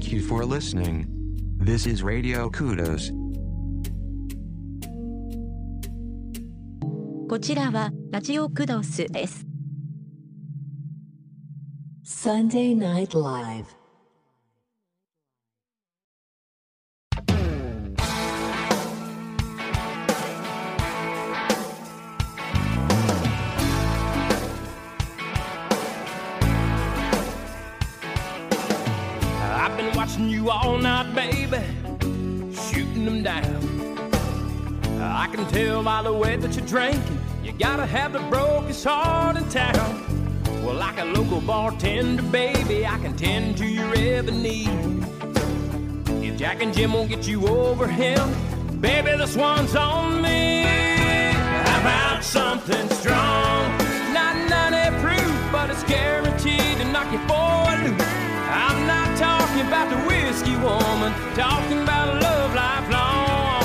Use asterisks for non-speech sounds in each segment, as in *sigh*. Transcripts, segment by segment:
Thank you for listening. This is Radio Kudos. こちらはラジオクドスです。 Sunday Night Live. drinking, you gotta have the brokest heart in town. Well, like a local bartender, baby, I can tend to your every need. If Jack and Jim won't get you over him, baby, this one's on me. How about something strong? Not 90 proof, but it's guaranteed to knock you for a loop. I'm not talking about the whiskey woman, talking about love lifelong.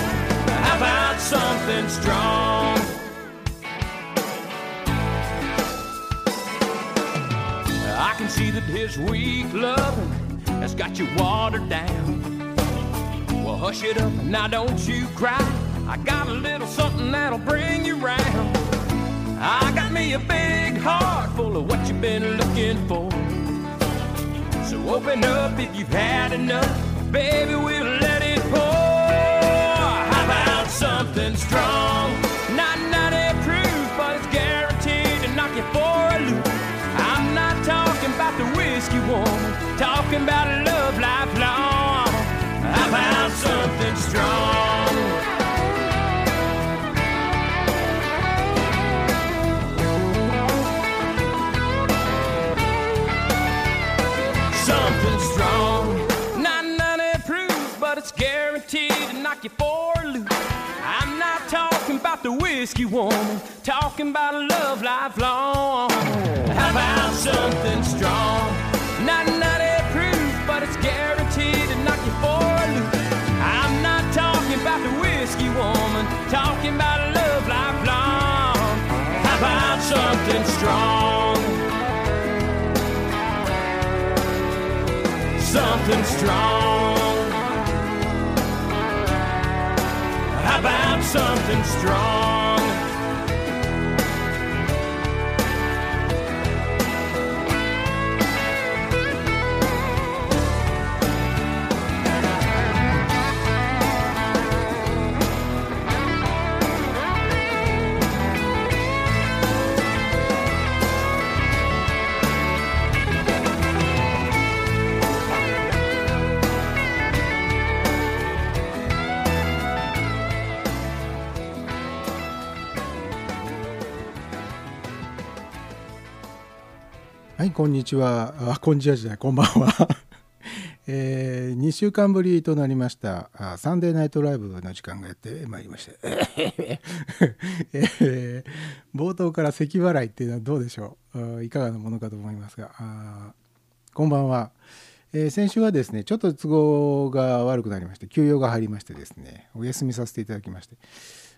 How about something strong? See that his weak loving has got you watered down. Well, hush it up, now don't you cry. I got a little something that'll bring you round. I got me a big heart full of what you've been looking for. So open up if you've had enough, baby, we'll let it pour. How about something strong? Talking about love lifelong. How about something strong? something strong. Not 90 proof, but it's guaranteed to knock you for a loop. I'm not talking about the whiskey woman, talking about a love lifelong. How about something strong? Not 90 proof, but it's guaranteed to knock you for a loop. I'm not talking about the whiskey woman, talking about a love lifelong. How about something strong? something strong. How about something strong? はい、こんにちは。あ、こんにちはじゃない、こんばんは。*laughs* えー、2週間ぶりとなりました。あサンデーナイトライブの時間がやってまいりました、*laughs* えー冒頭から咳払いっていうのはどうでしょう。いかがなものかと思いますが。あこんばんは、えー先週はですねちょっと都合が悪くなりまして休養が入りましてですねお休みさせていただきまして。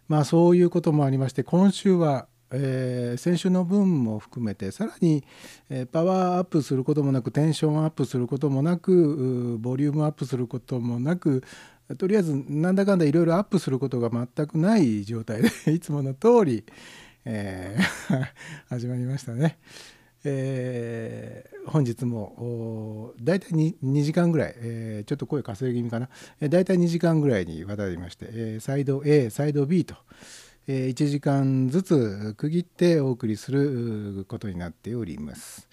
まあそういうこともありまして今週は、えー先週の分も含めてさらに、えーパワーアップすることもなくテンションアップすることもなくボリュームアップすることもなくとりあえずなんだかんだいろいろアップすることが全くない状態で *laughs* いつもの通り、えー *laughs* 始まりましたね。えー本日もおー大体 2, 2時間ぐらい、えーちょっと声稼ぎ気味かな、えー大体2時間ぐらいにわたりまして、えーサイド A サイド B と、1時間ずつ区切ってお送りすることになっております。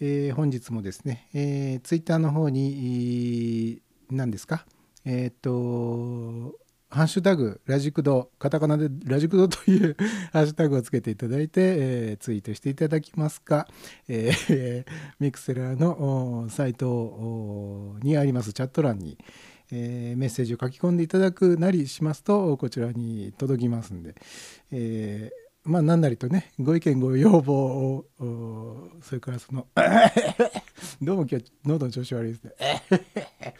えー本日もですね、えー、ツイッターの方に何ですか？えーっとハッシュタグラジクドカタカナでラジクドという *laughs* ハッシュタグをつけていただいて、えーツイートしていただきますか、えー *laughs* ミクセラーのサイトにありますチャット欄に、えーメッセージを書き込んでいただくなりしますとこちらに届きますんで、えーまあ何なりとねご意見ご要望をそれからその *laughs* どうも今日喉の調子悪いですね。*laughs*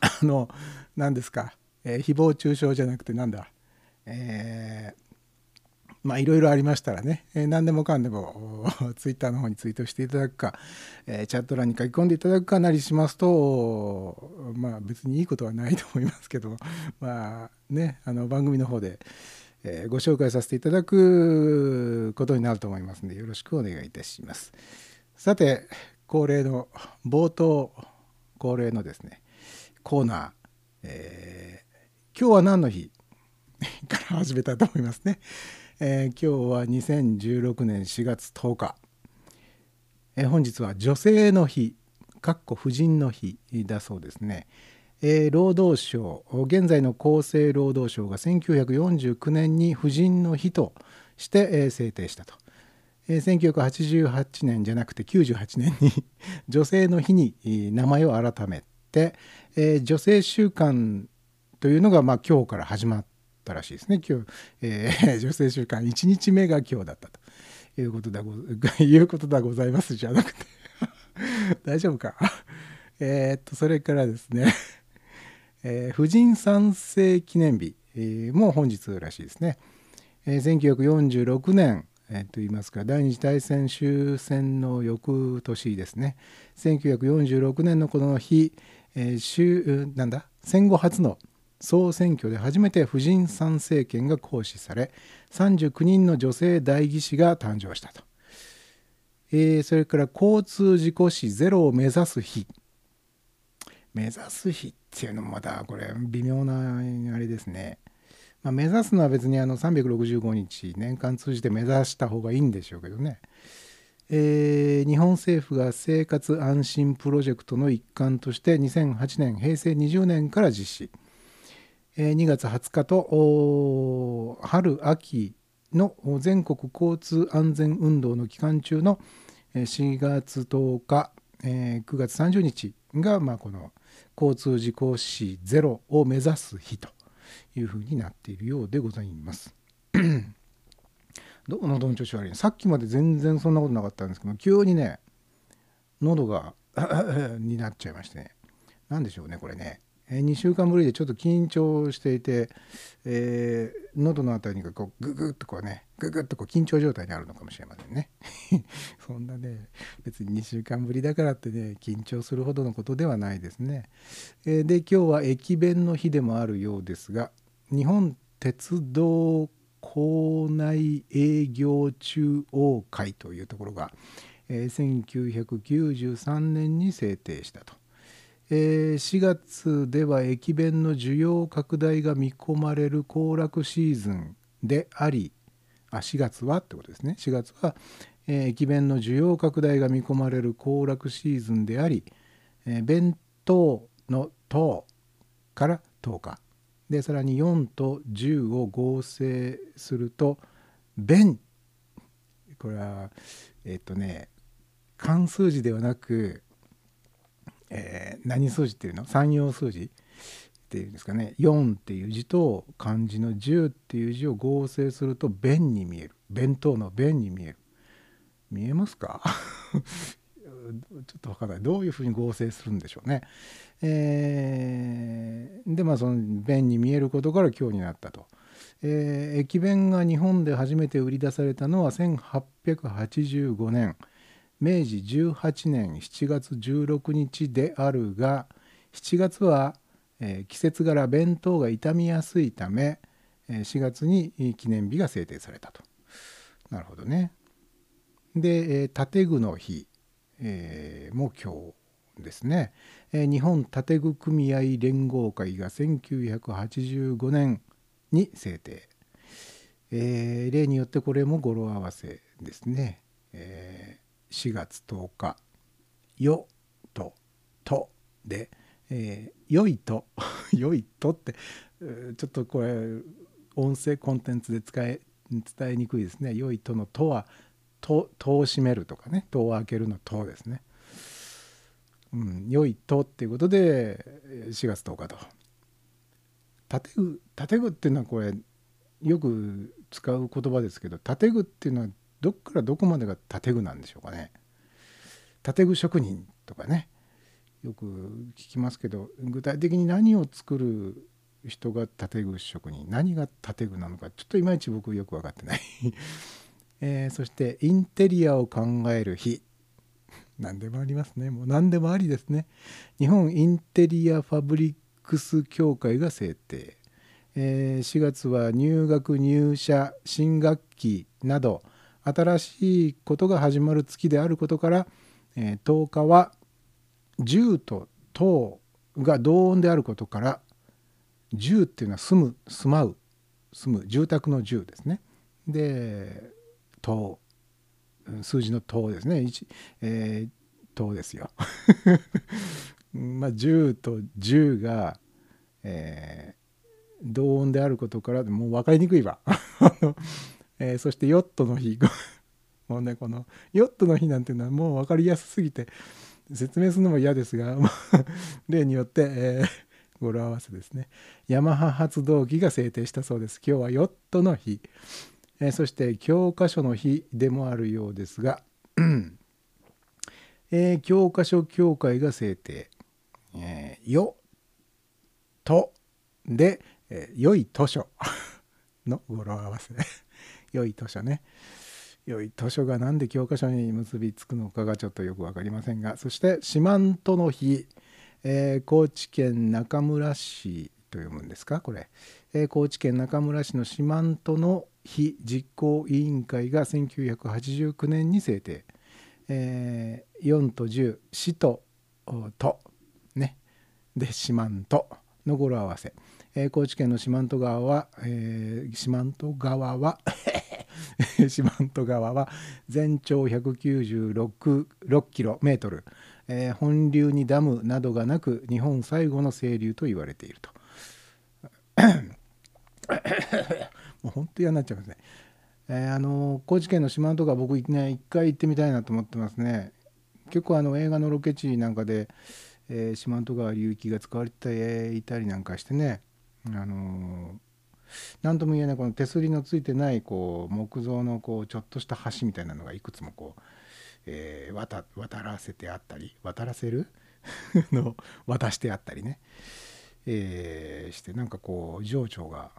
あの何ですか、えー誹謗中傷じゃなくてなんだ？えーまあいろいろありましたらね、えー、何でもかんでも *laughs* ツイッターの方にツイートしていただくか、えー、チャット欄に書き込んでいただくかなりしますとまあ別にいいことはないと思いますけど *laughs* まあねあの番組の方で、えー、ご紹介させていただくことになると思いますのでよろしくお願いいたします。さて恒例の冒頭恒例のですねコーナー、えー、今日は何の日 *laughs* から始めたと思いますね。えー、今日は2016年4月10日、えー、本日は女性の日かっこ婦人の日だそうですね、えー、労働省現在の厚生労働省が1949年に婦人の日として、えー、制定したと、えー、1988年じゃなくて98年に *laughs* 女性の日に名前を改めて、えー、女性週間というのが、まあ、今日から始まっったらしいですね。今日、えー、*laughs* 女性週間1日目が今日だったということだご *laughs* いうことだございますじゃなくて。*laughs* 大丈夫か？えっとそれからですね、えー、婦人参政記念日、えー、も本日らしいですね、えー、1946年えー、と言いますか第二次大戦終戦の翌年ですね。1946年のこの日、えー、なんだ？戦後初の総選挙で初めて婦人参政権が行使され39人の女性代議士が誕生したと、えー、それから交通事故死ゼロを目指す日。目指す日っていうのもまたこれ微妙なあれですね、まあ、目指すのは別にあの365日年間通じて目指した方がいいんでしょうけどね。えー、日本政府が生活安心プロジェクトの一環として2008年平成20年から実施。2月20日と春秋の全国交通安全運動の期間中の4月10日9月30日がまあこの交通事故死ゼロを目指す日というふうになっているようでございます。どう喉の調子悪いさっきまで全然そんなことなかったんですけど急にね喉が *laughs* になっちゃいましてね。何でしょうねこれね。2週間ぶりでちょっと緊張していて、えー、喉の辺りがこうググッとこうねググッとこう緊張状態にあるのかもしれませんね。*laughs* そんなね別に2週間ぶりだからってね緊張するほどのことではないですね、えー、で今日は駅弁の日でもあるようですが日本鉄道構内営業中央会というところが、えー、1993年に制定したと。えー、4月では駅弁の需要拡大が見込まれる行楽シーズンでありあ4月はってことですね。4月は、えー、駅弁の需要拡大が見込まれる行楽シーズンであり、えー、弁当の「等」から10日。でさらに4と10を合成すると「弁」これはえっ、とね漢数字ではなくえー、何数字っていうの？三葉数字っていうんですかね4っていう字と漢字の10っていう字を合成すると弁に見える弁当の弁に見える見えますか？*laughs* ちょっと分からないどういうふうに合成するんでしょうね。えー、でまあその弁に見えることから今日になったと。えー、駅弁が日本で初めて売り出されたのは1885年。明治18年7月16日であるが7月は、えー、季節柄弁当が傷みやすいため、えー、4月に記念日が制定されたと。なるほどね。で、建具の日、えー、も今日ですね、えー、日本建具組合連合会が1985年に制定、えー、例によってこれも語呂合わせですね、え4月10日「よ」と「と」で「えー、よいと」*laughs*「よいと」ってちょっとこれ音声コンテンツで使え伝えにくいですね「よいと」の「と」は「と」戸を閉めるとかね「戸を開ける」の「と」ですね。うん、良いとっていうことで4月10日と。建具建具っていうのはこれよく使う言葉ですけど建具っていうのはどっからどこまでが建具なんでしょうかね。建具職人とかねよく聞きますけど具体的に何を作る人が建具職人何が建具なのかちょっといまいち僕よく分かってない、*laughs* えーそしてインテリアを考える日。何でもありますね。もう何でもありですね。日本インテリアファブリックス協会が制定、えー4月は入学入社新学期など新しいことが始まる月であることから、えー10日は住と等が同音であることから住っていうのは住む住まう住む住宅の住ですね。で等う数字の等ですね。1、えー、等ですよ。*laughs* まあ10と10が、えー同音であることからもう分かりにくいわ、えーそしてヨットの日。*laughs* もうねこのヨットの日なんていうのはもう分かりやすすぎて説明するのも嫌ですが *laughs* 例によって、えー語呂合わせですね。ヤマハ発動機が制定したそうです。今日はヨットの日、えーそして教科書の日でもあるようですが、*clears throat* えー教科書協会が制定「えーよ」とで、えー良い図書。*laughs* の語呂合わせ。良い図書ね。良い図書が何で教科書に結びつくのかがちょっとよく分かりませんが。そして四万十の日、えー高知県中村市と読むんですか？これ、えー高知県中村市の四万十の日。実行委員会が1989年に制定、えー4と10市とと。ね。で四万十の語呂合わせ、えー高知県の四万十川は、えー四万十川は *laughs* 四万十川は全長196キロメートル、えー本流にダムなどがなく日本最後の清流と言われていると。*coughs* もう本当嫌になっちゃいますね、えーあの高知県の四万十川僕ね一回行ってみたいなと思ってますね。結構あの映画のロケ地なんかで、四万十川流域が使われていたりなんかしてね。あの何とも言えないこの手すりのついてないこう木造のこうちょっとした橋みたいなのがいくつもこう、えー渡渡らせてあったり渡らせる？*laughs* の渡してあったりね、えーしてなんかこう情緒が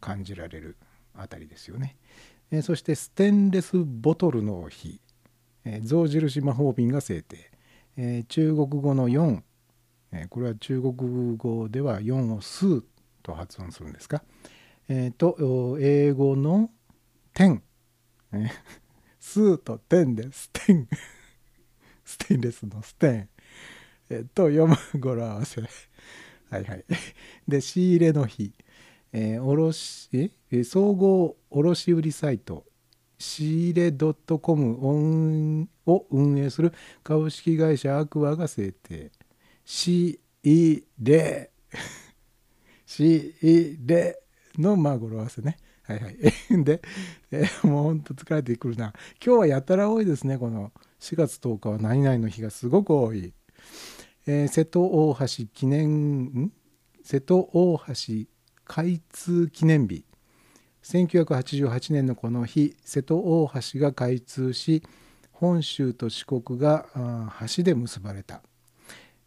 感じられるあたりですよね。えーそしてステンレスボトルの日、えー象印魔法瓶が制定、えー中国語の4、えーこれは中国語では4を「スー」と発音するんですか、えーと英語の「*laughs* 天」えースと「天」でステンステンレスのステン、えーと読む語呂合わせ。はいはい。で仕入れの日、えー卸え総合卸売サイト。仕入れ .com を運営する株式会社アクアが制定。仕入れ。仕入れのまあ語呂合わせね。はいはい。*laughs* で、えーもうほんと疲れてくるな。今日はやたら多いですねこの4月10日は。何々の日がすごく多い、えー瀬戸大橋記念ん？瀬戸大橋開通記念日。1988年のこの日瀬戸大橋が開通し本州と四国が橋で結ばれた、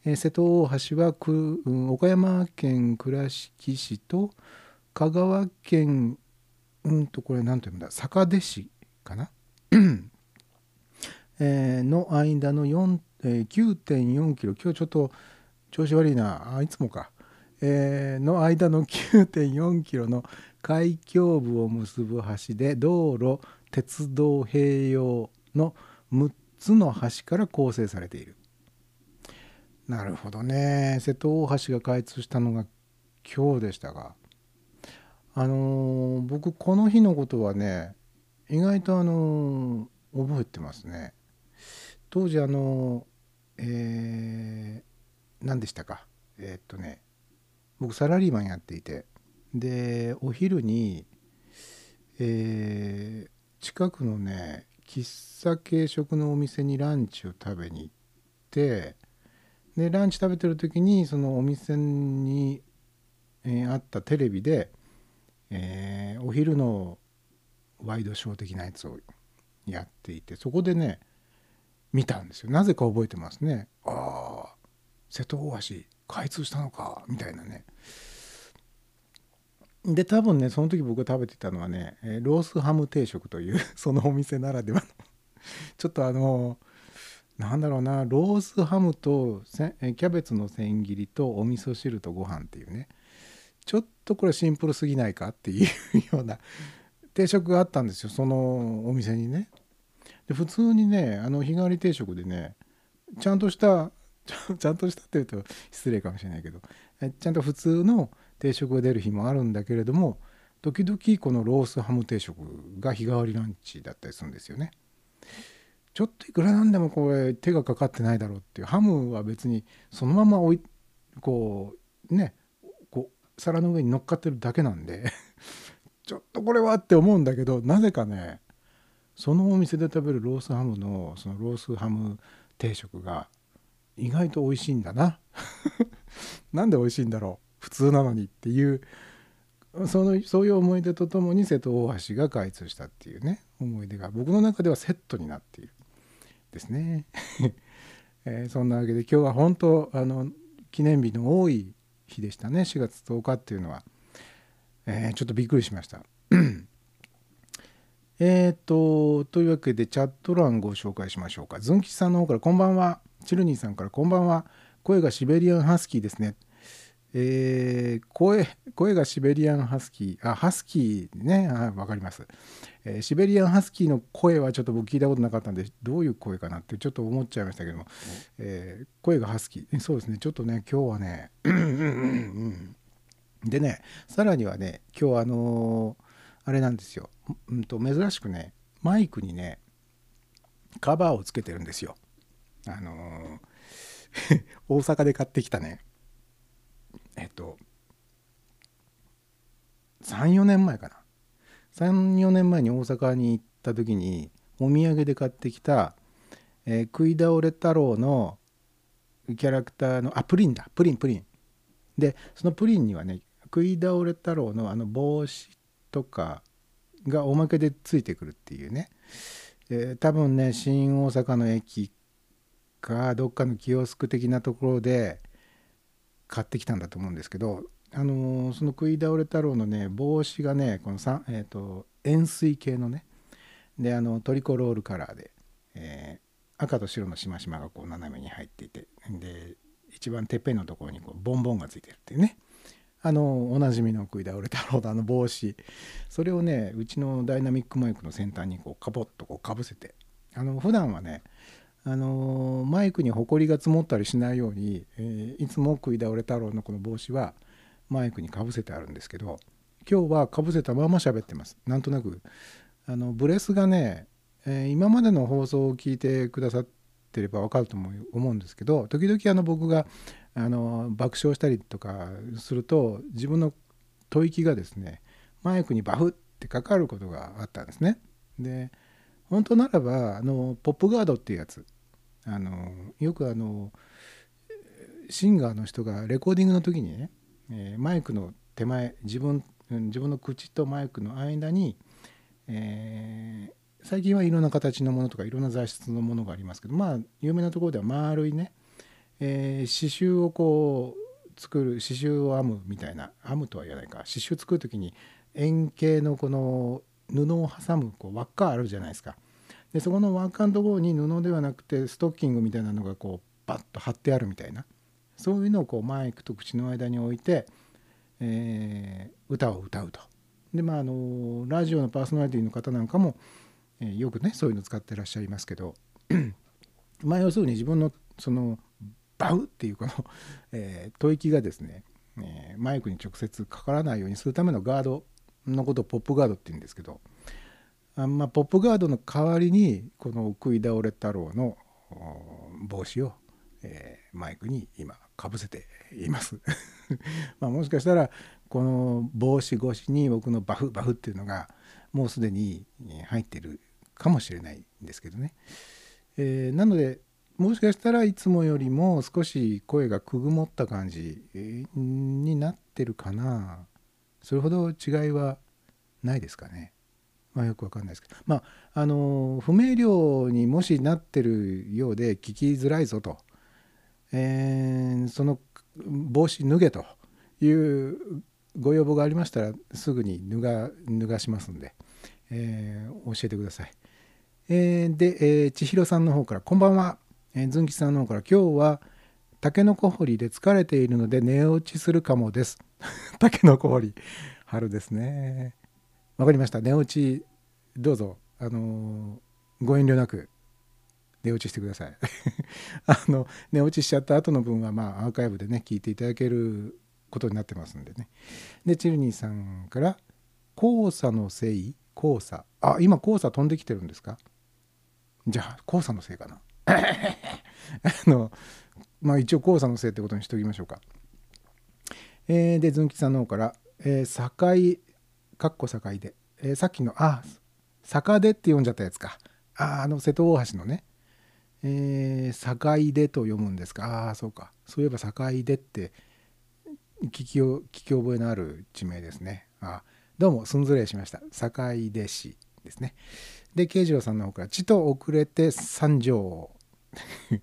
え瀬戸大橋はく、岡山県倉敷市と香川県うんとこれ何と読むんだ坂出市かな、*coughs* えの間の4、え9.4キロ今日ちょっと調子悪いな。あいつもか、えーの間の9.4キロの海峡部を結ぶ橋で道路鉄道併用の6つの橋から構成されている。なるほどね。瀬戸大橋が開通したのが今日でしたが。あのー僕この日のことはね意外とあのー覚えてますね。当時あのーえー何でしたか。えっとね僕サラリーマンやっていて。でお昼に、えー近くのね喫茶軽食のお店にランチを食べに行ってでランチ食べてる時にそのお店に、えーあったテレビで、えーお昼のワイドショー的なやつをやっていてそこでね見たんですよ。なぜか覚えてますね。ああ瀬戸大橋開通したのかみたいなね。で多分ねその時僕が食べてたのはねえロースハム定食というそのお店ならではの。ちょっとあのなんだろうなロースハムとせキャベツの千切りとお味噌汁とご飯っていうねちょっとこれシンプルすぎないかっていうような定食があったんですよそのお店にね。で普通にねあの日替わり定食でねちゃんとした *laughs* ちゃんとしたっていうと失礼かもしれないけどちゃんと普通の定食が出る日もあるんだけれども時々このロースハム定食が日替わりランチだったりするんですよね。ちょっといくらなんでもこれ手がかかってないだろうっていうハムは別にそのまま置いこうねこう皿の上に乗っかってるだけなんで *laughs* ちょっとこれはって思うんだけどなぜかねそのお店で食べるロースハムのそのロースハム定食が意外と美味しいんだな。*laughs* なんで美味しいんだろう普通なのにっていうそのそういう思い出とともに瀬戸大橋が開通したっていうね思い出が僕の中ではセットになっている。ですね、*laughs* えーそんなわけで今日は本当あの記念日の多い日でしたね。4月10日っていうのは、えーちょっとびっくりしました。*coughs* えーとというわけでチャット欄ご紹介しましょうか。ズン吉さんの方からこんばんは。チルニーさんからこんばんは。声がシベリアンハスキーですね。えー声声がシベリアンハスキーあハスキーね。あわかります、えーシベリアンハスキーの声はちょっと僕聞いたことなかったんでどういう声かなってちょっと思っちゃいましたけども、えー声がハスキー。えそうですね。ちょっとね今日はねでねさらにはね今日あのーあれなんですよ、うんと珍しくねマイクにねカバーをつけてるんですよ。あのー *laughs* 大阪で買ってきたねえっと34年前かな34年前に大阪に行った時にお土産で買ってきた、えー食い倒れ太郎のキャラクターのあプリンだ。プリンプリン。でそのプリンにはね食い倒れ太郎のあの帽子とかがおまけでついてくるっていうね、えー多分ね新大阪の駅かどっかのキオスク的なところで買ってきたんだと思うんですけど、あのーその食い倒れ太郎のね帽子がねこのさ、えー、と円錐形のねであのトリコロールカラーで、えー赤と白のしましまがこう斜めに入っていてで一番てっぺんのところにこうボンボンがついてるっていうね。あのおなじみの食い倒れ太郎のあの帽子。それをねうちのダイナミックマイクの先端にこうカポッとこうかぶせてあの普段はねあのマイクにほこりが積もったりしないように、えーいつも食い倒れ太郎のこの帽子はマイクにかぶせてあるんですけど今日はかぶせたまま喋ってますなんとなくあのブレスがね、えー今までの放送を聞いてくださってれば分かると思う思うんですけど時々あの僕があの爆笑したりとかすると自分の吐息がですねマイクにバフってかかることがあったんですね。で本当ならばあのポップガードっていうやつあのよくあのシンガーの人がレコーディングの時にね、えーマイクの手前自分自分の口とマイクの間に、えー最近はいろんな形のものとかいろんな材質のものがありますけどまあ有名なところでは丸いね、えー刺繍をこう作る刺繍を編むみたいな編むとは言わないか刺繍作る時に円形のこの布を挟むこう輪っかあるじゃないですか。でそこの輪っかのところに布ではなくてストッキングみたいなのがこうバッと貼ってあるみたいなそういうのをこうマイクと口の間に置いて、えー歌を歌うと。でまああのラジオのパーソナリティの方なんかも、えーよくねそういうの使ってらっしゃいますけど *clears throat* まあ要するに自分のそのバウっていうこの、えー吐息がですね、えーマイクに直接かからないようにするためのガードのことをポップガードって言うんですけどあまあ、ポップガードの代わりにこの食い倒れ太郎の帽子を、えーマイクに今かぶせています。*laughs* まもしかしたらこの帽子越しに僕のバフバフっていうのがもうすでに入ってるかもしれないんですけどね、えーなのでもしかしたらいつもよりも少し声がくぐもった感じになってるかな。それほど違いはないですかね。まあ、よくわかんないですけど。まああの不明瞭にもしなってるようで聞きづらいぞと、えーその帽子脱げというご要望がありましたらすぐに脱が脱がしますんで、えー教えてください。えーで、えー千尋さんの方から「こんばんは」えーずんきさんの方から「今日はたけのこ掘りで疲れているので寝落ちするかもです」*laughs* たけのこ掘り春ですね。わかりました。寝落ちどうぞ。あのご遠慮なく。寝落ちしてください。*laughs* あの寝落ちしちゃった後の分はまあアーカイブでね聞いていただけることになってますんでね。でチルニーさんから「黄砂のせい？黄砂あ今黄砂飛んできてるんですか？じゃあ黄砂のせいかな。*laughs* あのまあ一応黄砂のせいってことにしておきましょうか。えーでずんきさんの方から「えー、境かっこ境で、えーさっきのあ坂出って読んじゃったやつか。ああの瀬戸大橋のね。えー、境出と読むんですか？ああそうか。そういえば境出って聞き聞き覚えのある地名ですね。あどうもすんずれしました。坂出市ですね。で慶次郎さんの方から「ちと遅れて参上」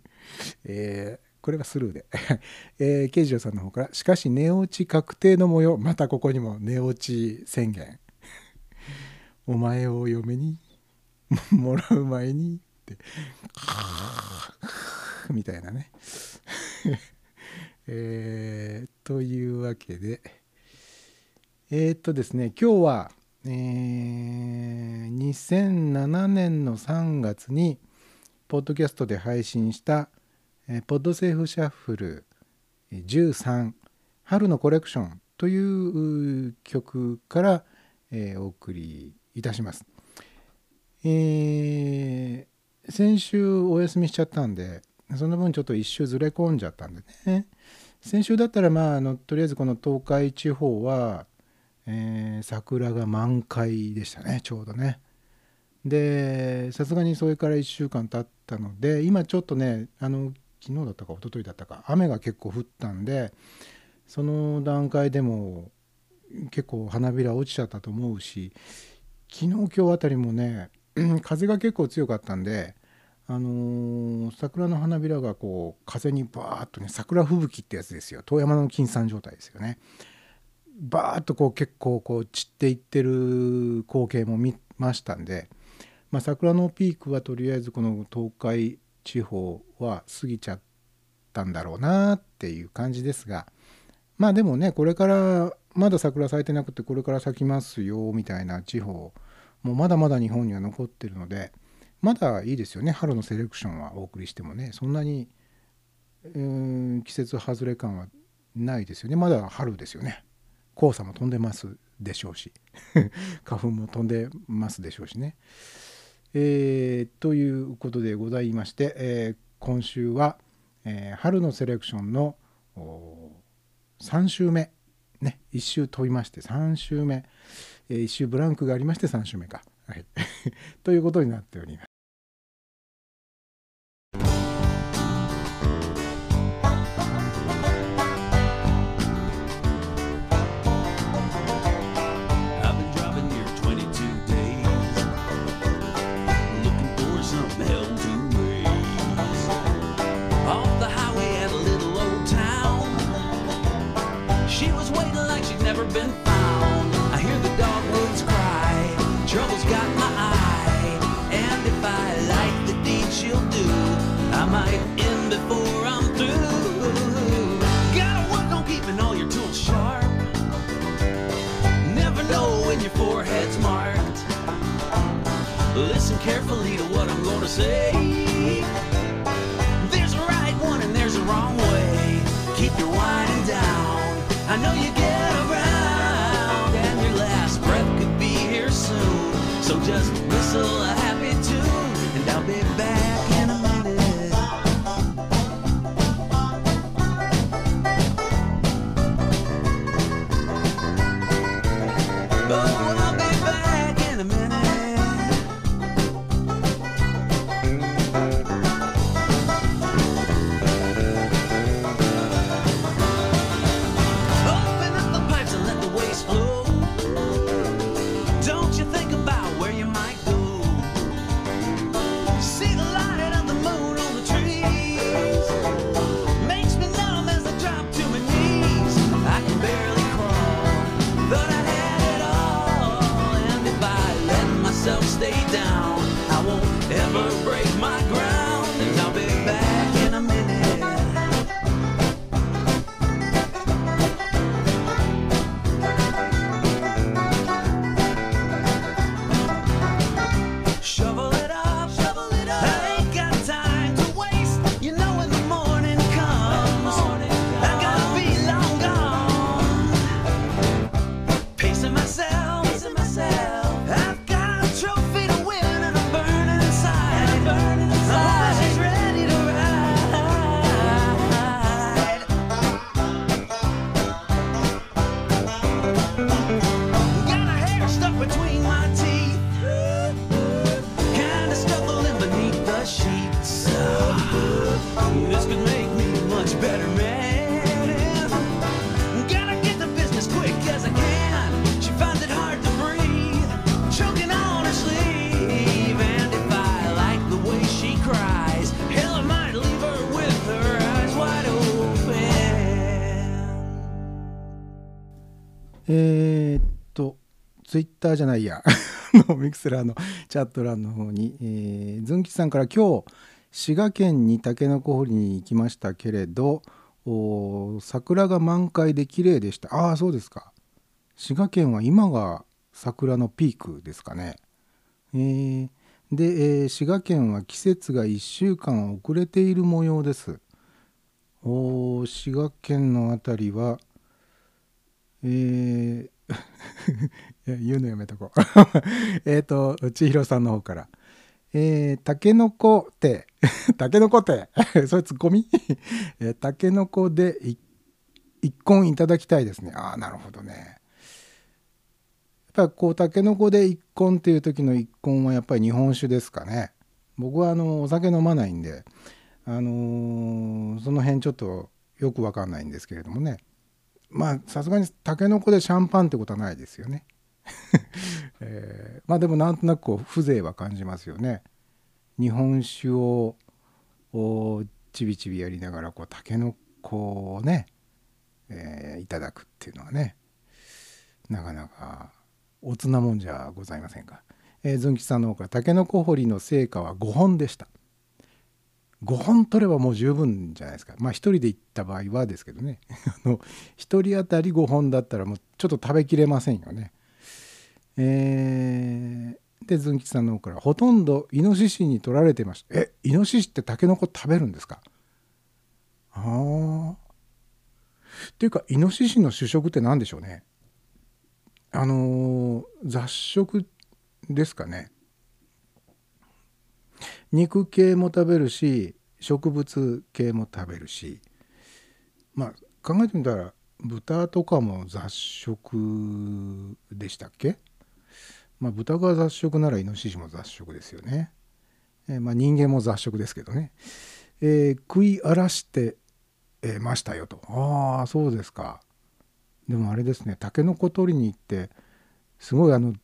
*laughs* えーこれはスルーで、*laughs* えー、慶次郎さんの方から「しかし寝落ち確定の模様。またここにも寝落ち宣言。お前を嫁にもらう前に」*laughs* みたいなね。*laughs* えーというわけでえーっとですね今日は、えー2007年の3月にポッドキャストで配信した「えーポッドセーフシャッフル13春のコレクション」というう曲から、えーお送りいたします。えー先週お休みしちゃったんでその分ちょっと一周ずれ込んじゃったんでね。先週だったらまああのとりあえずこの東海地方は、えー桜が満開でしたねちょうどね。でさすがにそれから1週間経ったので今ちょっとねあの昨日だったか一昨日だったか雨が結構降ったんでその段階でも結構花びら落ちちゃったと思うし昨日今日あたりもね風が結構強かったんで、あのー桜の花びらがこう風にバーッとね桜吹雪ってやつですよ。遠山の金山状態ですよね。バーッとこう結構こう散っていってる光景も見ましたんで、まあ、桜のピークはとりあえずこの東海地方は過ぎちゃったんだろうなっていう感じですがまあでもねこれからまだ桜咲いてなくてこれから咲きますよみたいな地方もうまだまだ日本には残ってるのでまだいいですよね。春のセレクションはお送りしてもね。そんなに、うん季節外れ感はないですよね。まだ春ですよね。黄砂も飛んでますでしょうし。*laughs* 花粉も飛んでますでしょうしね。えーということでございまして、えー今週は、えー春のセレクションの3週目。ね1週飛びまして3週目、え1週ブランクがありまして3週目か。はい、*laughs* ということになっております。Might end before I'm through. Gotta work on keeping all your tools sharp. Never know when your forehead's marked. Listen carefully to what I'm gonna say. There's a right one and there's a wrong way. Keep your winding down. I know you get around, and your last breath could be here soon. So just whistle a happy tune, and I'll be back ターじゃないや、*laughs* のミクスラーのチャット欄の方に、えー、ズン吉さんから今日、滋賀県にタケノコ掘りに行きましたけれど、お桜が満開で綺麗でした。ああ、そうですか。滋賀県は今が桜のピークですかね。えーで、えー滋賀県は季節が1週間遅れている模様です。お滋賀県のあたりは、えー言うのやめとこう。*laughs* えっと、千尋さんの方から。えー、タケノコって、*laughs* タケノコって、*laughs* それツッコミ？えータケノコで一根いただきたいですね。ああ、なるほどね。やっぱこう、タケノコで一根っていう時の一根はやっぱり日本酒ですかね。僕はあの、お酒飲まないんで、あのーその辺ちょっとよくわかんないんですけれどもね。まあさすがにタケノコでシャンパンってことはないですよね。*laughs* えーまあでもなんとなくこう風情は感じますよね。日本酒をちびちびやりながらこうタケノコをね、えーいただくっていうのはねなかなかおつなもんじゃございませんか。えー、ズン吉さんの方からタケノコ掘りの成果は5本でした。5本取ればもう十分じゃないですかまあ1人で行った場合はですけどね *laughs* あの1人当たり5本だったらもうちょっと食べきれませんよねえーでズン吉さんの方からほとんどイノシシに取られてました。えイノシシってタケノコ食べるんですか？ああっていうかイノシシの主食って何でしょうね？あのー雑食ですかね？肉系も食べるし植物系も食べるし。まあ考えてみたら豚とかも雑食でしたっけ？まあ豚が雑食ならイノシシも雑食ですよね、えーまあ人間も雑食ですけどね、えー食い荒らしてえましたよと。ああそうですか。でもあれですねタケノコ取りに行ってすごいあの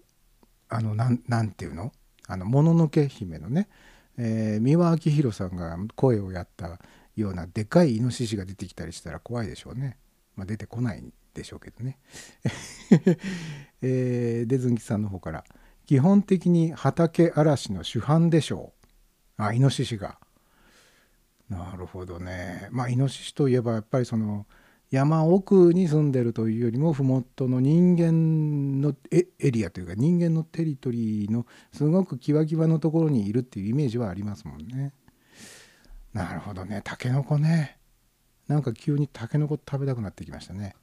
あのなんていうの？あのもののけ姫のね、えー三輪明宏さんが声をやったようなでかいイノシシが出てきたりしたら怖いでしょうね。まあ、出てこないでしょうけどね。*laughs* えー、デズンキさんの方から「基本的に畑荒らしの主犯でしょう」あイノシシが。なるほどね。まあイノシシといえばやっぱりその山奥に住んでるというよりも麓の人間のエエリアというか人間のテリトリーのすごくキワキワのところにいるっていうイメージはありますもんね。なるほどね。タケノコね。なんか急にタケノコ食べたくなってきましたね。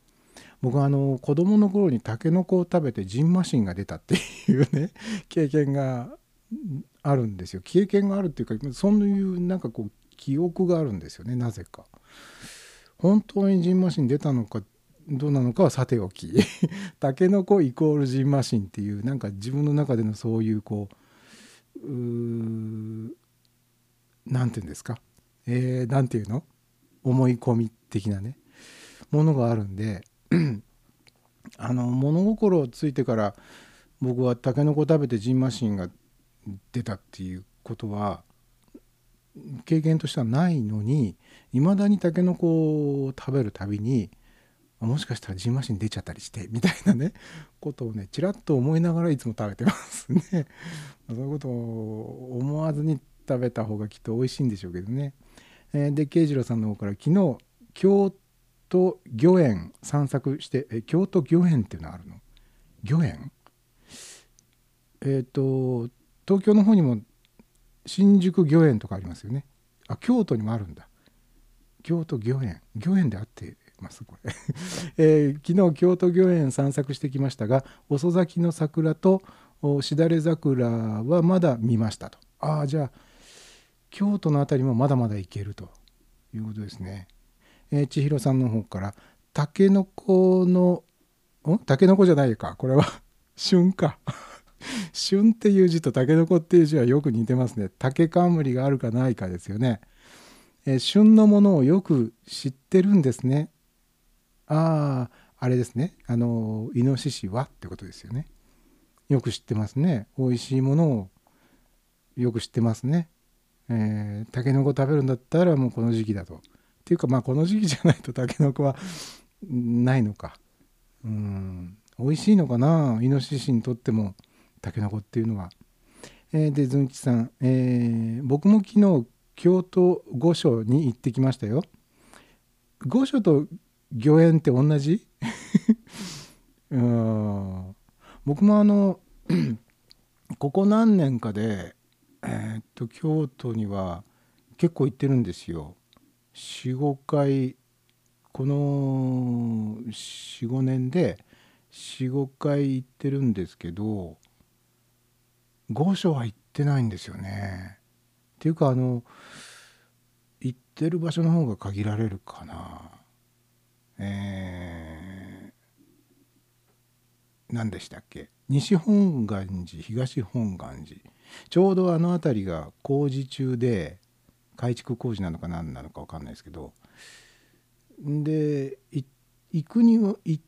僕はあの子供の頃にタケノコを食べてジンマシンが出たっていうね *laughs* 経験があるんですよ。経験があるっていうかそういうなんかこう記憶があるんですよねなぜか。本当にジンマシン出たのかどうなのかはさておき *laughs* タケノコイコールジンマシンっていうなんか自分の中でのそういうこううーなんていうんですかえー、ていうの？思い込み的なねものがあるんで *clears throat* あの物心ついてから僕はタケノコ食べてジンマシンが出たっていうことは経験としてはないのにいまだにタケノコを食べるたびにもしかしたらジンマシン出ちゃったりしてみたいなね *laughs* ことをねちらっと思いながらいつも食べてますね。*laughs* そういうことを思わずに食べた方がきっと美味しいんでしょうけどね。えで慶次郎さんの方から昨日京都御苑散策してえ京都御苑っていうのあるの？御苑？えっ、と東京の方にも新宿御苑とかありますよね。あ京都にもあるんだ。京都御苑。御苑であってますこれ、*laughs* えー昨日京都御苑散策してきましたが遅咲きの桜とおしだれ桜はまだ見ましたと。ああじゃあ京都の辺りもまだまだ行けるということですね。えー千尋さんの方から「たけのこのん？たけのこじゃないかこれは *laughs* 旬か」*laughs* 旬っていう字とたけのこっていう字はよく似てますね。竹冠があるかないかですよね。えー旬のものをよく知ってるんですね。あああれですね。あのイノシシはってことですよね。よく知ってますね。美味しいものをよく知ってますね。えー、タケノコ食べるんだったらもうこの時期だと。っていうかまあこの時期じゃないとタケノコはないのか。うん美味しいのかな？イノシシにとってもタケノコっていうのは。えーでずんきさん、えー僕も昨日京都御所に行ってきましたよ。御所と御苑って同じ？*laughs* うん僕もあの *clears throat* ここ何年かで、えーっと京都には結構行ってるんですよ。45回この45年で45回行ってるんですけど御所は行ってないんですよね。っていうかあの行ってる場所の方が限られるかな。えー、何でしたっけ？西本願寺東本願寺ちょうどあの辺りが工事中で改築工事なのか何なのか分かんないですけど。で行くには行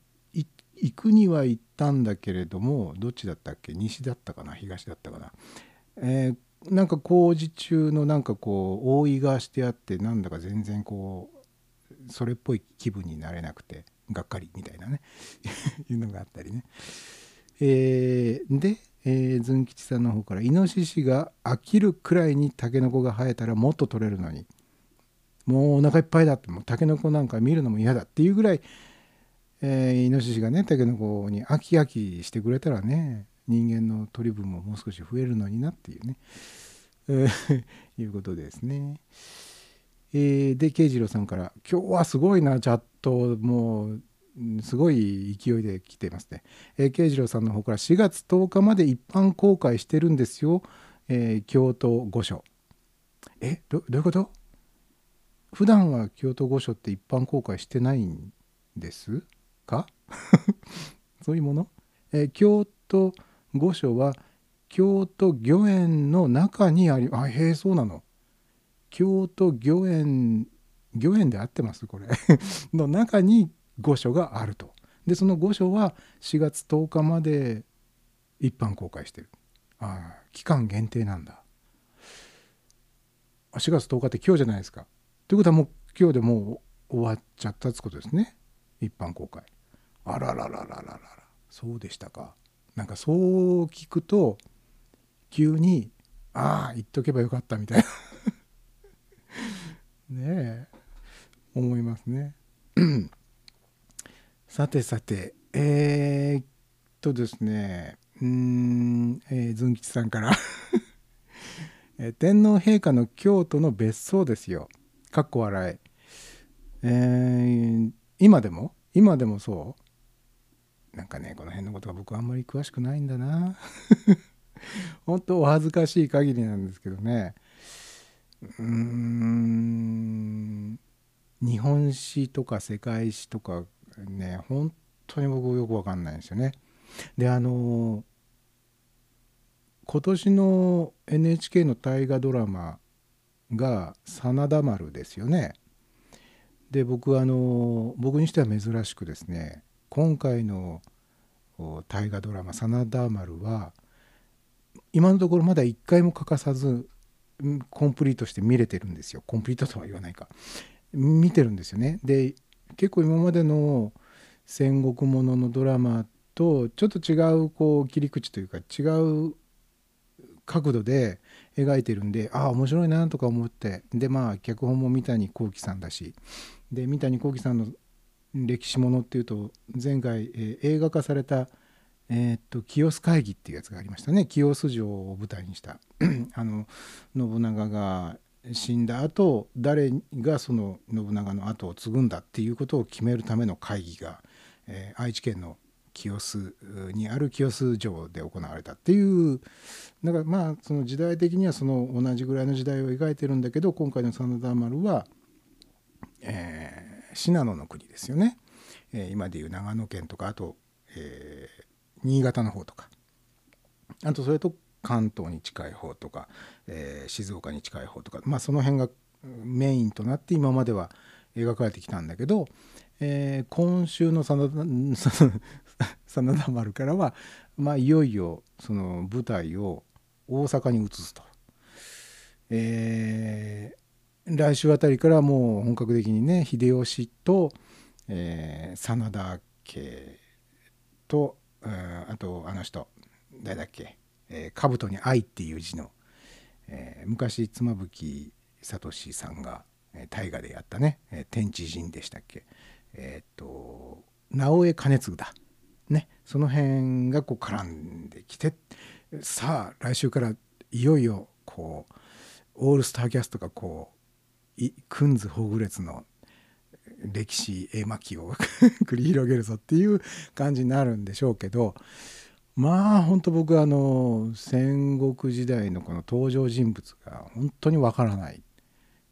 くには行ったんだけれどもどっちだったっけ？西だったかな？東だったかな、えーなんか工事中のなんかこう覆いがしてあってなんだか全然こうそれっぽい気分になれなくてがっかりみたいなね。*laughs* いうのがあったりね。えーで、えー、ズン吉さんの方から「イノシシが飽きるくらいにタケノコが生えたらもっと取れるのに。もうお腹いっぱいだって。もうタケノコなんか見るのも嫌だっていうぐらい、えーイノシシがねタケノコに飽き飽きしてくれたらね人間の取り分ももう少し増えるのになっていうね、えー *laughs* いうことですね。えーで慶次郎さんから「今日はすごいなチャット。もうすごい勢いで来てますね。えー慶次郎さんの方から4月10日まで一般公開してるんですよ、えー京都御所。えどどういうこと？普段は京都御所って一般公開してないんですか？*laughs* そういうもの、えー京都御所は京都御苑の中にありあへえそうなの。京都御苑御苑で合ってます？これ。*laughs* の中に御所があると。でその御所は4月10日まで一般公開してる。ああ期間限定なんだ。4月10日って今日じゃないですか。ということはもう今日でもう終わっちゃったってことですね。一般公開。あららららららら。そうでしたか。なんかそう聞くと急にああ言っとけばよかったみたいな。*laughs* ねえ。思いますね。さてさてえー、っとですねうん、えー、ずん吉さんから。*laughs* えー天皇陛下の京都の別荘ですよ。かっこ笑い。えー今でも？今でもそう？なんかねこの辺のことが僕あんまり詳しくないんだな。*laughs* 本当お恥ずかしい限りなんですけどね。うん日本史とか世界史とかね本当に僕よくわかんないんですよね。であの今年の NHK の大河ドラマが「真田丸」ですよね。で僕あの僕にしては珍しくですね今回の大河ドラマ「真田丸」は今のところまだ一回も欠かさずコンプリートして見れてるんですよコンプリートとは言わないか見てるんですよねで結構今までの戦国もののドラマとちょっと違うこう切り口というか違う角度で描いてるんでああ面白いなとか思って。でまあ脚本も三谷幸喜さんだし。で三谷幸喜さんの歴史ものっていうと前回、えー映画化された「えーっと清須会議」っていうやつがありましたね。清須城を舞台にした。*clears throat* あの信長が死んだ後誰がその信長の後を継ぐんだっていうことを決めるための会議が、えー愛知県の清須にある清須城で行われたっていうだからまあその時代的にはその同じぐらいの時代を描いてるんだけど今回の真田丸は、えー信濃の国ですよね、えー今でいう長野県とかあと、えー新潟の方とか。あとそれと関東に近い方とか、えー静岡に近い方とかまあその辺がメインとなって今までは描かれてきたんだけど、えー今週の真田 *laughs* 真田丸からは、まあ、いよいよその舞台を大阪に移すと。えー来週あたりからもう本格的にね秀吉と、えー真田家と、あとあの人誰だっけ、えー、兜に「愛」っていう字の、えー昔妻夫木聡さんが、大河でやったね「天地人」でしたっけ。えーっと直江兼続だ。ね。その辺がこう絡んできてさあ来週からいよいよこうオールスターキャストがこういクンズほぐれつの歴史絵巻を *laughs* 繰り広げるぞっていう感じになるんでしょうけどまあ本当僕あの戦国時代のこの登場人物が本当にわからない。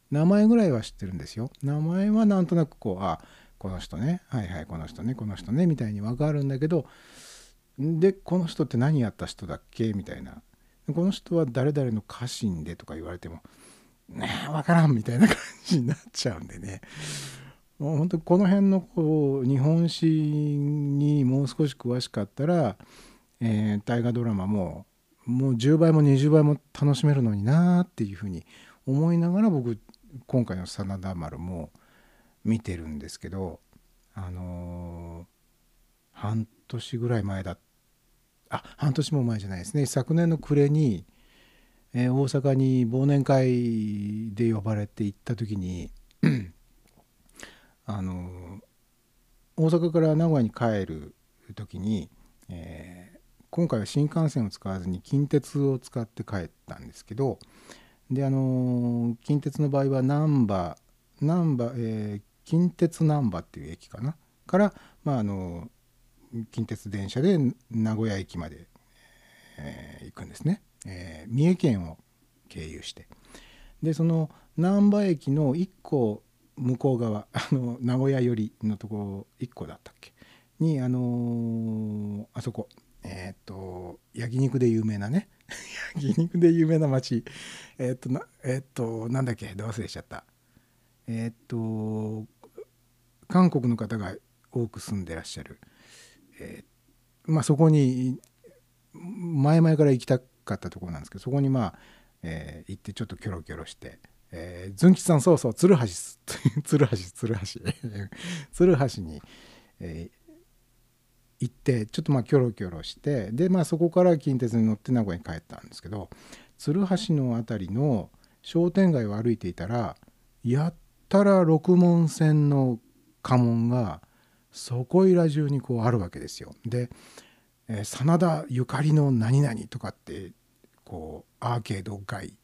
名前ぐらいは知ってるんですよ。名前はなんとなくこうあこの人ね。はいはいこの人ねこの人ねみたいにわかるんだけどでこの人って何やった人だっけ？みたいな。この人は誰々の家臣でとか言われてもねえ分からんみたいな感じになっちゃうんでね。もう本当この辺のこう日本史にもう少し詳しかったら、えー大河ドラマももう10倍も20倍も楽しめるのになっていうふうに思いながら僕今回の真田丸も見てるんですけどあのー半年ぐらい前だあ半年も前じゃないですね。昨年の暮れに、えー大阪に忘年会で呼ばれて行った時に *clears throat* あの大阪から名古屋に帰る時に、えー今回は新幹線を使わずに近鉄を使って帰ったんですけどであの近鉄の場合は難波難波、えー近鉄難波っていう駅かな？から、まあ、あの近鉄電車で名古屋駅まで、えー行くんですね、えー三重県を経由して。でその難波駅の1個向こう側 *laughs* あの名古屋寄りのところ1個だったっけ？にあのーあそこ。えーっと焼肉で有名なね。*laughs* 焼肉で有名な町えーっとなえーっとなんだっけ？ど忘れちゃった。えっと韓国の方が多く住んでらっしゃる、えまあそこに前々から行きたかったところなんですけどそこにまあ、え行ってちょっとキョロキョロして「えー、ズン吉さんそうそう鶴橋 *laughs* 鶴橋鶴橋。鶴橋に、えー行ってちょっとまあキョロキョロしてでまあそこから近鉄に乗って名古屋に帰ったんですけど鶴橋の辺りの商店街を歩いていたらやったら六門線の家紋がそこいら中にこうあるわけですよ。で、えー真田ゆかりの何々とかってこうアーケード街、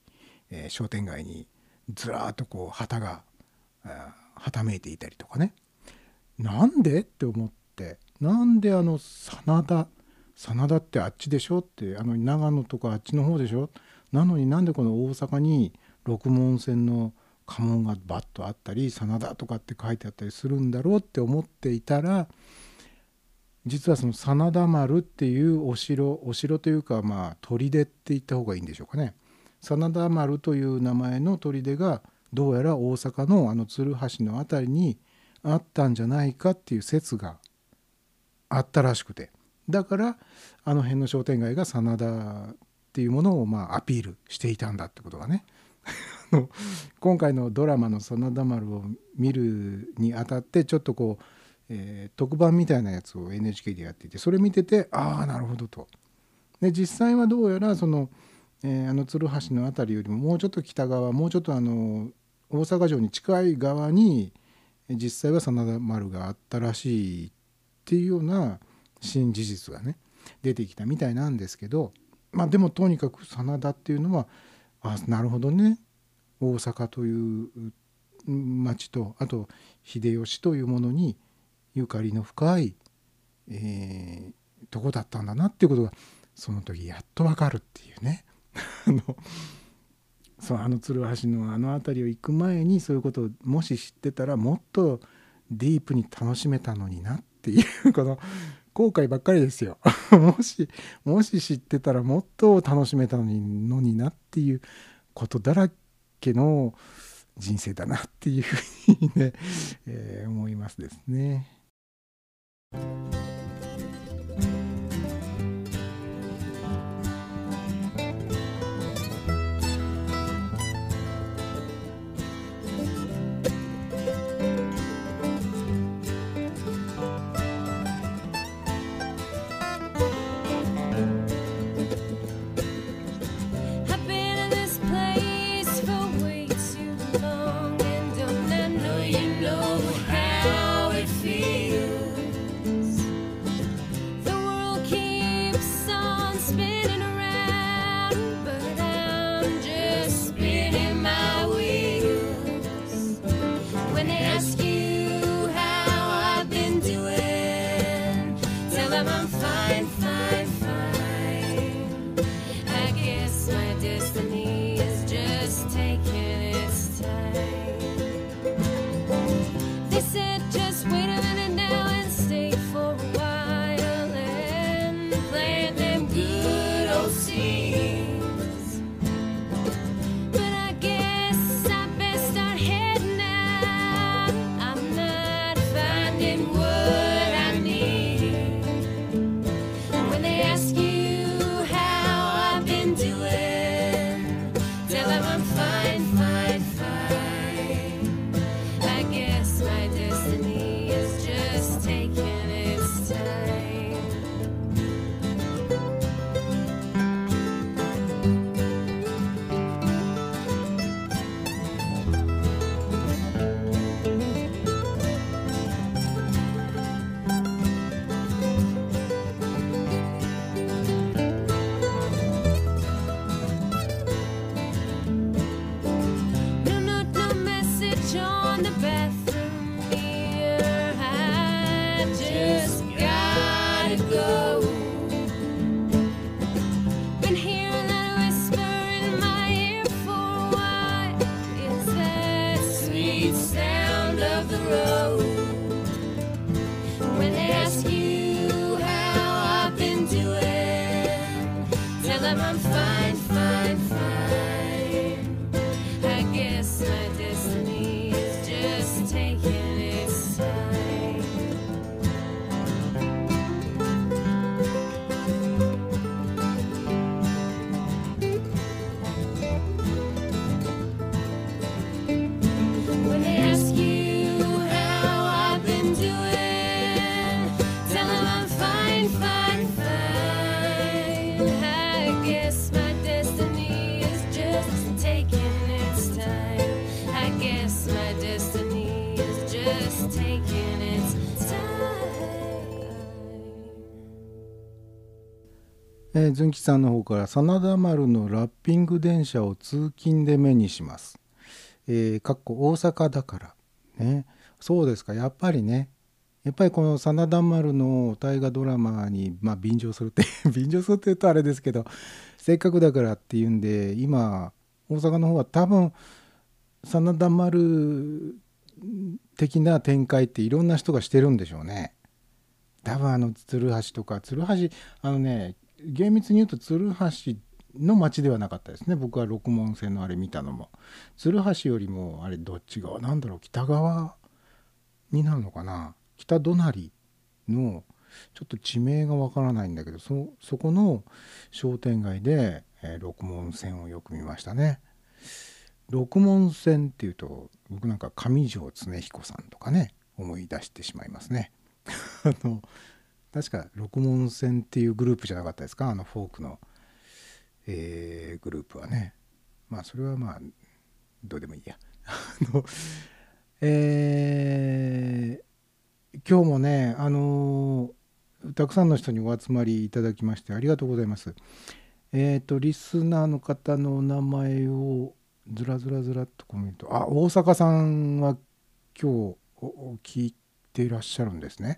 えー商店街にずらーっとこう旗がはためいていたりとかねなんで？って思ってなんであの真田真田ってあっちでしょってあの長野とかあっちの方でしょ？なのになんでこの大阪に六門線の家紋がバッとあったり真田とかって書いてあったりするんだろうって思っていたら実はその真田丸っていうお城お城というかまあ砦って言った方がいいんでしょうかね。真田丸という名前の砦がどうやら大阪のあの鶴橋の辺りにあったんじゃないかっていう説があったらしくて。だからあの辺の商店街が真田っていうものをまあアピールしていたんだってことがね。*laughs* 今回のドラマの「真田丸」を見るにあたってちょっとこう、えー特番みたいなやつを NHK でやっていてそれ見ててああなるほどと。で実際はどうやらその、えーあの鶴橋の辺りよりももうちょっと北側もうちょっとあの大阪城に近い側に実際は真田丸があったらしいっっていうような新事実がね出てきたみたいなんですけどまあでもとにかく真田っていうのはあなるほどね。大阪という町とあと秀吉というものにゆかりの深い、えーとこだったんだなっていうことがその時やっとわかるっていうね。*laughs* あのそうあの鶴橋のあの辺りを行く前にそういうことをもし知ってたらもっとディープに楽しめたのになっていうこの後悔ばっかりですよ *laughs* もしもし知ってたらもっと楽しめたのにのになっていうことだらけの人生だなっていうふうにね、えー思いますですね。えー、ずんきさんの方から真田丸のラッピング電車を通勤で目にします。えー、かっこ大阪だから。ね。そうですか。やっぱりね。やっぱりこの真田丸の大河ドラマに、まあ、便乗するって *laughs* 便乗するって言うとあれですけどせっかくだからっていうんで今大阪の方は多分真田丸的な展開っていろんな人がしてるんでしょうね。多分あの鶴橋とか鶴橋あのね厳密に言うと鶴橋の町ではなかったですね。僕は六門線のあれ見たのも。鶴橋よりもあれどっち側なんだろう。北側になるのかな。北隣のちょっと地名がわからないんだけどそそこの商店街で、えー六門線をよく見ましたね。六門線っていうと僕なんか上条恒彦さんとかね思い出してしまいますね。*laughs* あの確か六門線っていうグループじゃなかったですか？あのフォークの、えーグループはね。まあそれはまあどうでもいいや。*laughs* あのえー今日もねあのーたくさんの人にお集まりいただきましてありがとうございます。えっ、とリスナーの方のお名前をずらずらずらっとコメント。あ大阪さんは今日聞いていらっしゃるんですね。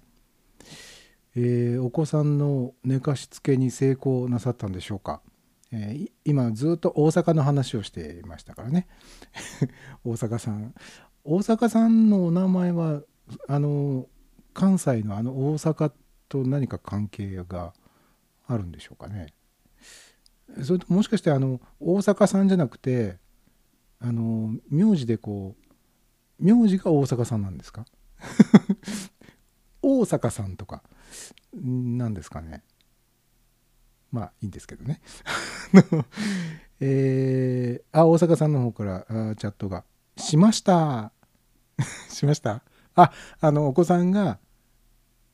えーお子さんの寝かしつけに成功なさったんでしょうか、えー今ずっと大阪の話をしていましたからね。*laughs* 大阪さん。大阪さんのお名前はあの関西のあの大阪と何か関係があるんでしょうかね？それともしかしてあの大阪さんじゃなくてあの名字でこう名字が大阪さんなんですか？*laughs* 大阪さんとか。なんですかね。まあいいんですけどね。*laughs* えーあ大阪さんの方からあチャットが「しました」*laughs* しました？ああのお子さんが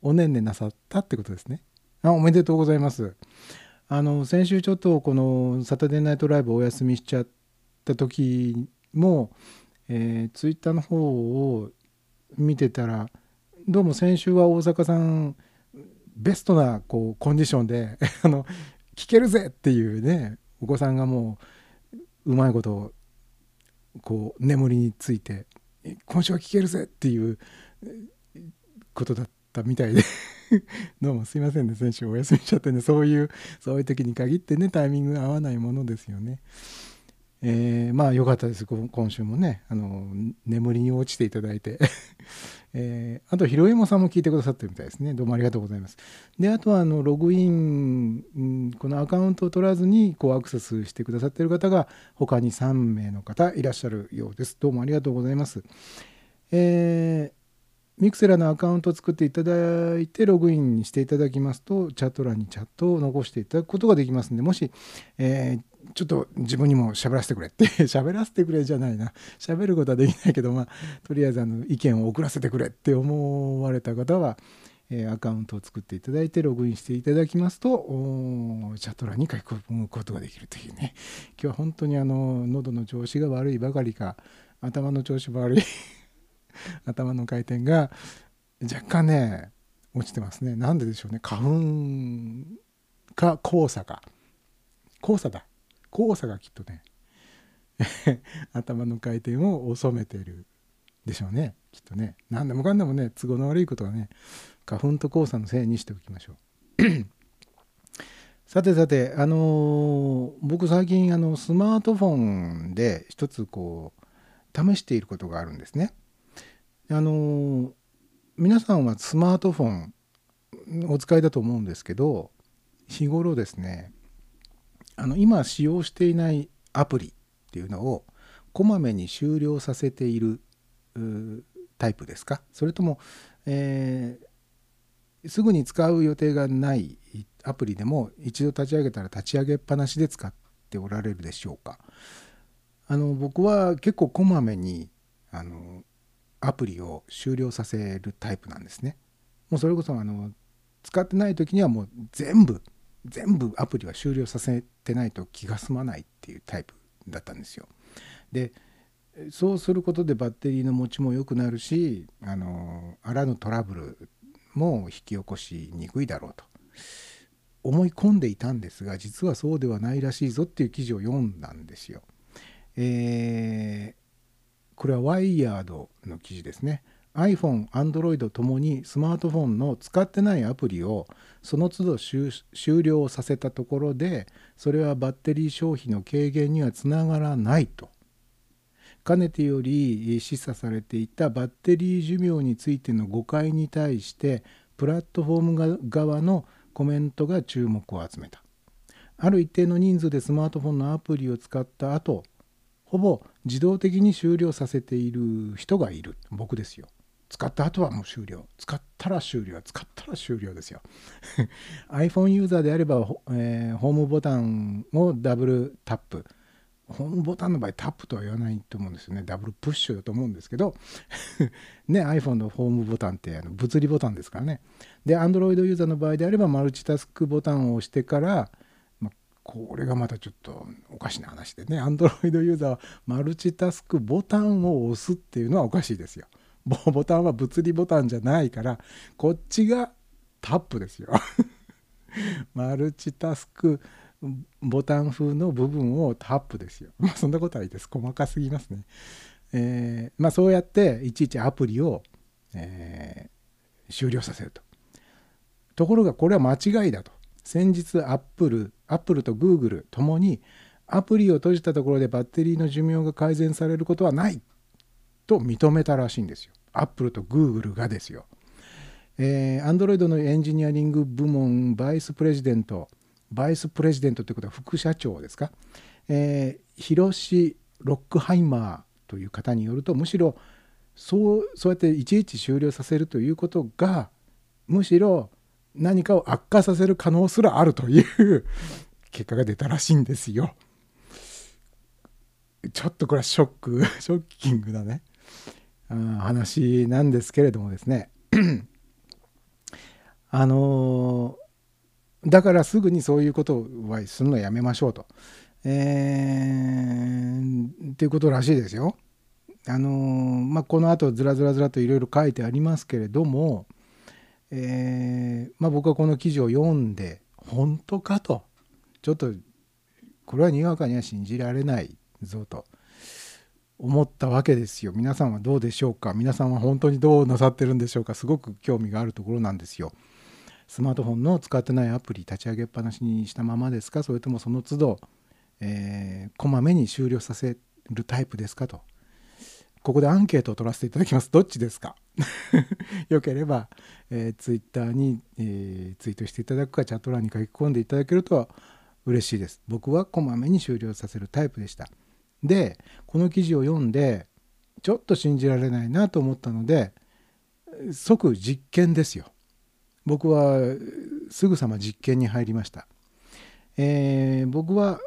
おねんねなさったってことですね。あおめでとうございます。あの先週ちょっとこの「サタデーナイトライブ」お休みしちゃった時も、えー、ツイッターの方を見てたらどうも先週は大阪さんベストなこうコンディションで *laughs* あの聞けるぜっていうねお子さんがもううまいことこう眠りについて今週は聞けるぜっていうことだったみたいで。*laughs* どうもすいませんね先週お休みしちゃってねそういうそういう時に限ってねタイミング合わないものですよね。えーまあ良かったです。今週もねあの眠りに落ちていただいて、*laughs* えーあとひろえもさんも聞いてくださってるみたいですね。どうもありがとうございます。であとはあのログイン、んこのアカウントを取らずにこうアクセスしてくださってる方が他に3名の方いらっしゃるようです。どうもありがとうございます。えーミクセラのアカウントを作っていただいてログインしていただきますとチャット欄にチャットを残していただくことができますのでもし、えーちょっと自分にも喋らせてくれって。*laughs* 喋らせてくれじゃないな。喋ることはできないけどまあとりあえずあの意見を送らせてくれって思われた方は、えーアカウントを作っていただいてログインしていただきますとおチャット欄に書き込むことができるというね。今日は本当にあの喉の調子が悪いばかりか頭の調子も悪い *laughs* 頭の回転が若干ね落ちてますね。なんででしょうね。花粉か黄砂か。黄砂だ。黄砂がきっとね *laughs* 頭の回転を遅めてるでしょうね。きっとね。何でもかんでもね都合の悪いことはね花粉と黄砂のせいにしておきましょう。*coughs* さてさてあのー僕最近あのスマートフォンで一つこう試していることがあるんですね。あのー皆さんはスマートフォンお使いだと思うんですけど日頃ですねあの今使用していないアプリっていうのをこまめに終了させているタイプですか？それとも、えーすぐに使う予定がないアプリでも一度立ち上げたら立ち上げっぱなしで使っておられるでしょうか？あの僕は結構こまめにあのアプリを終了させるタイプなんですね。もうそれこそあの使ってない時にはもう全部全部アプリは終了させてないと気が済まないっていうタイプだったんですよ。でそうすることでバッテリーの持ちも良くなるしあのあらぬトラブルも引き起こしにくいだろうと思い込んでいたんですが実はそうではないらしいぞっていう記事を読んだんですよ。えーこれはワイヤードの記事ですね。iPhone、Android ともにスマートフォンの使ってないアプリをその都度終了させたところでそれはバッテリー消費の軽減にはつながらないと。かねてより示唆されていたバッテリー寿命についての誤解に対してプラットフォーム側のコメントが注目を集めた。ある一定の人数でスマートフォンのアプリを使った後ほぼ自動的に終了させている人がいる僕ですよ使った後はもう終了。使ったら終了。使ったら終了ですよ。*laughs* iPhone ユーザーであれば、えーホームボタンをダブルタップ。ホームボタンの場合タップとは言わないと思うんですよね。ダブルプッシュだと思うんですけど。*laughs* ね iPhone のホームボタンってあの物理ボタンですからね。で Android ユーザーの場合であればマルチタスクボタンを押してからまこれがまたちょっとおかしな話でね。Android ユーザーはマルチタスクボタンを押すっていうのはおかしいですよ。ボタンは物理ボタンじゃないからこっちがタップですよ *laughs* マルチタスクボタン風の部分をタップですよ。まあそんなことはいいです。細かすぎますね。えーまあそうやっていちいちアプリを、えー終了させると。ところがこれは間違いだと。先日アップル、アップルとグーグルともにアプリを閉じたところでバッテリーの寿命が改善されることはないと認めたらしいんですよ。アップルとグーグルがですよ。えー、Android のエンジニアリング部門バイスプレジデントバイスプレジデントということは副社長ですか、えー、ヒロ・ロックハイマーという方によるとむしろそうそうやっていちいち終了させるということがむしろ何かを悪化させる可能すらあるという結果が出たらしいんですよ。ちょっとこれはショックショッキングなね話なんですけれどもですね *clears throat* あのーだからすぐにそういうことはするのやめましょうと。えー、っていうことらしいですよ。あのーまあ、この後ずらずらずらといろいろ書いてありますけれども、えーまあ、僕はこの記事を読んで本当かとちょっとこれはにわかには信じられないぞと思ったわけですよ。皆さんはどうでしょうか？皆さんは本当にどうなさってるんでしょうか？すごく興味があるところなんですよ。スマートフォンの使ってないアプリ立ち上げっぱなしにしたままですか？それともその都度、えーこまめに終了させるタイプですかと。ここでアンケートを取らせていただきます。どっちですか？*laughs* よければ、えー、ツイッターに、えーツイートしていただくかチャット欄に書き込んでいただけると嬉しいです。僕はこまめに終了させるタイプでした。でこの記事を読んでちょっと信じられないなと思ったので即実験ですよ。僕はすぐさま実験に入りました、えー僕は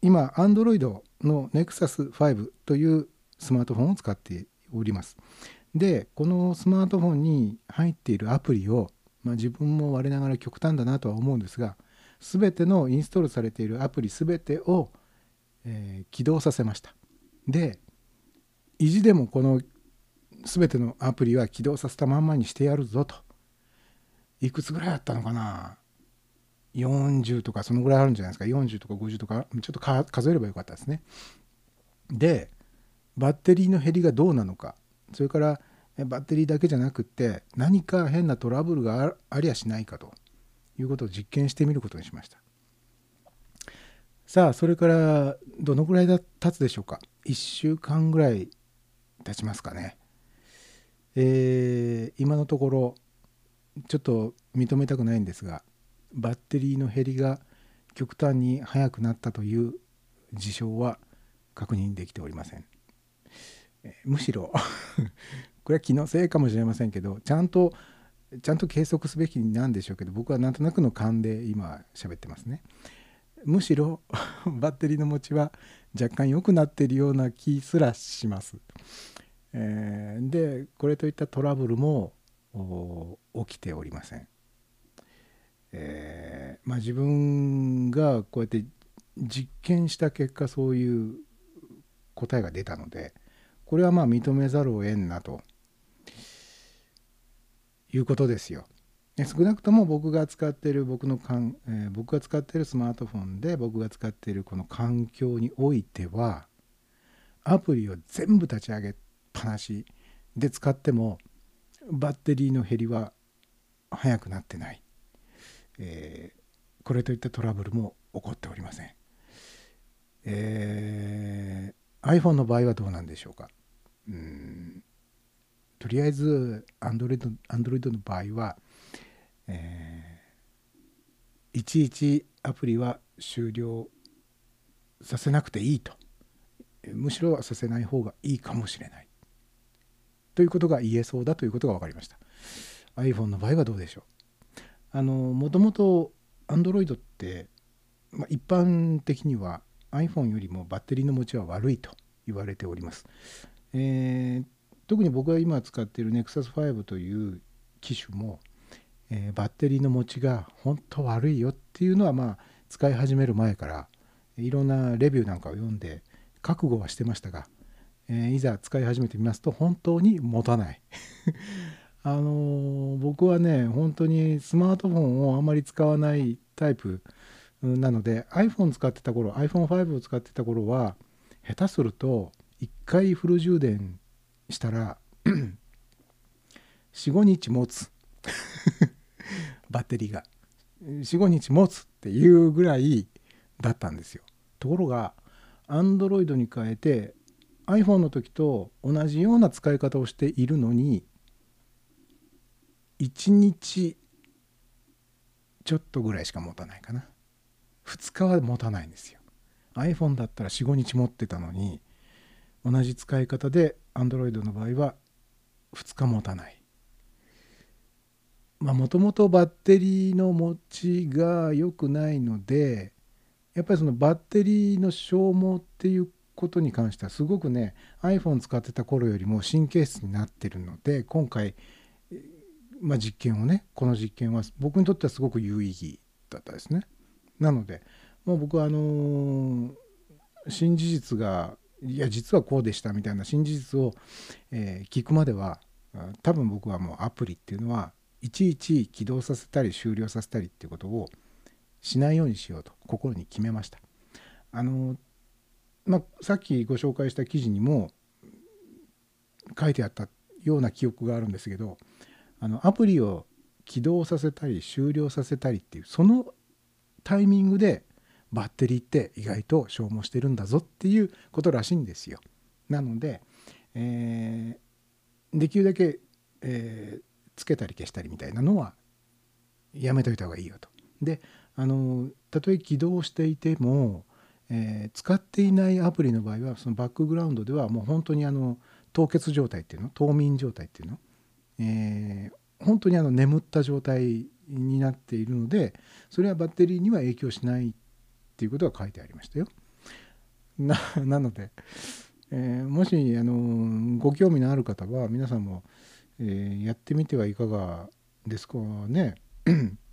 今 Android の Nexus 5というスマートフォンを使っております。でこのスマートフォンに入っているアプリを、まあ、自分も我ながら極端だなとは思うんですが全てのインストールされているアプリ全てを、えー起動させました。で意地でもこの全てのアプリは起動させたまんまにしてやるぞと。いくつぐらいあったのかな？40とかそのぐらいあるんじゃないですか？40とか50とかちょっと数えればよかったですね。でバッテリーの減りがどうなのか。それからバッテリーだけじゃなくって何か変なトラブルがありゃしないかということを実験してみることにしました。さあそれからどのぐらいだ経つでしょうか？1週間ぐらい経ちますかね。えー今のところちょっと認めたくないんですがバッテリーの減りが極端に速くなったという事象は確認できておりません。えむしろ *laughs* これは気のせいかもしれませんけどちゃんとちゃんと計測すべきなんでしょうけど僕はなんとなくの勘で今喋ってますね。むしろ *laughs* バッテリーの持ちは若干良くなっているような気すらします、えーでこれといったトラブルも起きておりません、えーまあ、自分がこうやって実験した結果そういう答えが出たのでこれはまあ認めざるを得んなということですよ。少なくとも僕が使っている僕のかん、えー僕が使っているスマートフォンで僕が使っているこの環境においてはアプリを全部立ち上げっぱなしで使ってもバッテリーの減りは速くなってない、えーこれといったトラブルも起こっておりません、えー iPhone の場合はどうなんでしょうか？うん。とりあえず Android, Android の場合は、えーいちいちアプリは終了させなくていいと。むしろはさせない方がいいかもしれない。ということが言えそうだということが分かりました。iPhone の場合はどうでしょう。あのもともと Android って、まあ、一般的には iPhone よりもバッテリーの持ちは悪いと言われております、えー特に僕が今使っている Nexus5 という機種も、えーバッテリーの持ちが本当悪いよっていうのはまあ使い始める前からいろんなレビューなんかを読んで覚悟はしてましたが、えーいざ使い始めてみますと本当に持たない。*laughs* あのー僕はね本当にスマートフォンをあまり使わないタイプなので iPhone 使ってた頃 iPhone5 を使ってた頃は下手すると1回フル充電したら *clears throat* 45日持つ。*laughs* バッテリーが。45日持つっていうぐらいだったんですよ。ところが Android に変えて iPhone の時と同じような使い方をしているのに1日ちょっとぐらいしか持たないかな。2日は持たないんですよ。iPhone だったら45日持ってたのに同じ使い方で Android の場合は2日持たない。もともとバッテリーの持ちが良くないのでやっぱりそのバッテリーの消耗っていうことに関してはすごくね iPhone 使ってた頃よりも神経質になってるので今回、まあ、実験をねこの実験は僕にとってはすごく有意義だったですね。なのでもう僕はあのー新事実がいや実はこうでしたみたいな新事実を、えー聞くまでは多分僕はもうアプリっていうのはいちいち起動させたり終了させたりっていうことをしないようにしようと心に決めました。あのまあ、さっきご紹介した記事にも書いてあったような記憶があるんですけどあのアプリを起動させたり終了させたりっていうそのタイミングでバッテリーって意外と消耗してるんだぞっていうことらしいんですよ。なので、えーできるだけ、えーつけたり消したりみたいなのはやめといた方がいいよと。であのたとえ起動していても、えー使っていないアプリの場合はそのバックグラウンドではもう本当にあの凍結状態っていうの冬眠状態っていうの、えー本当にあの眠った状態になっているのでそれはバッテリーには影響しないっていうことが書いてありましたよ。な *laughs* ので、えーもしあのご興味のある方は皆さんも、えーやってみてはいかがですかね。*clears throat*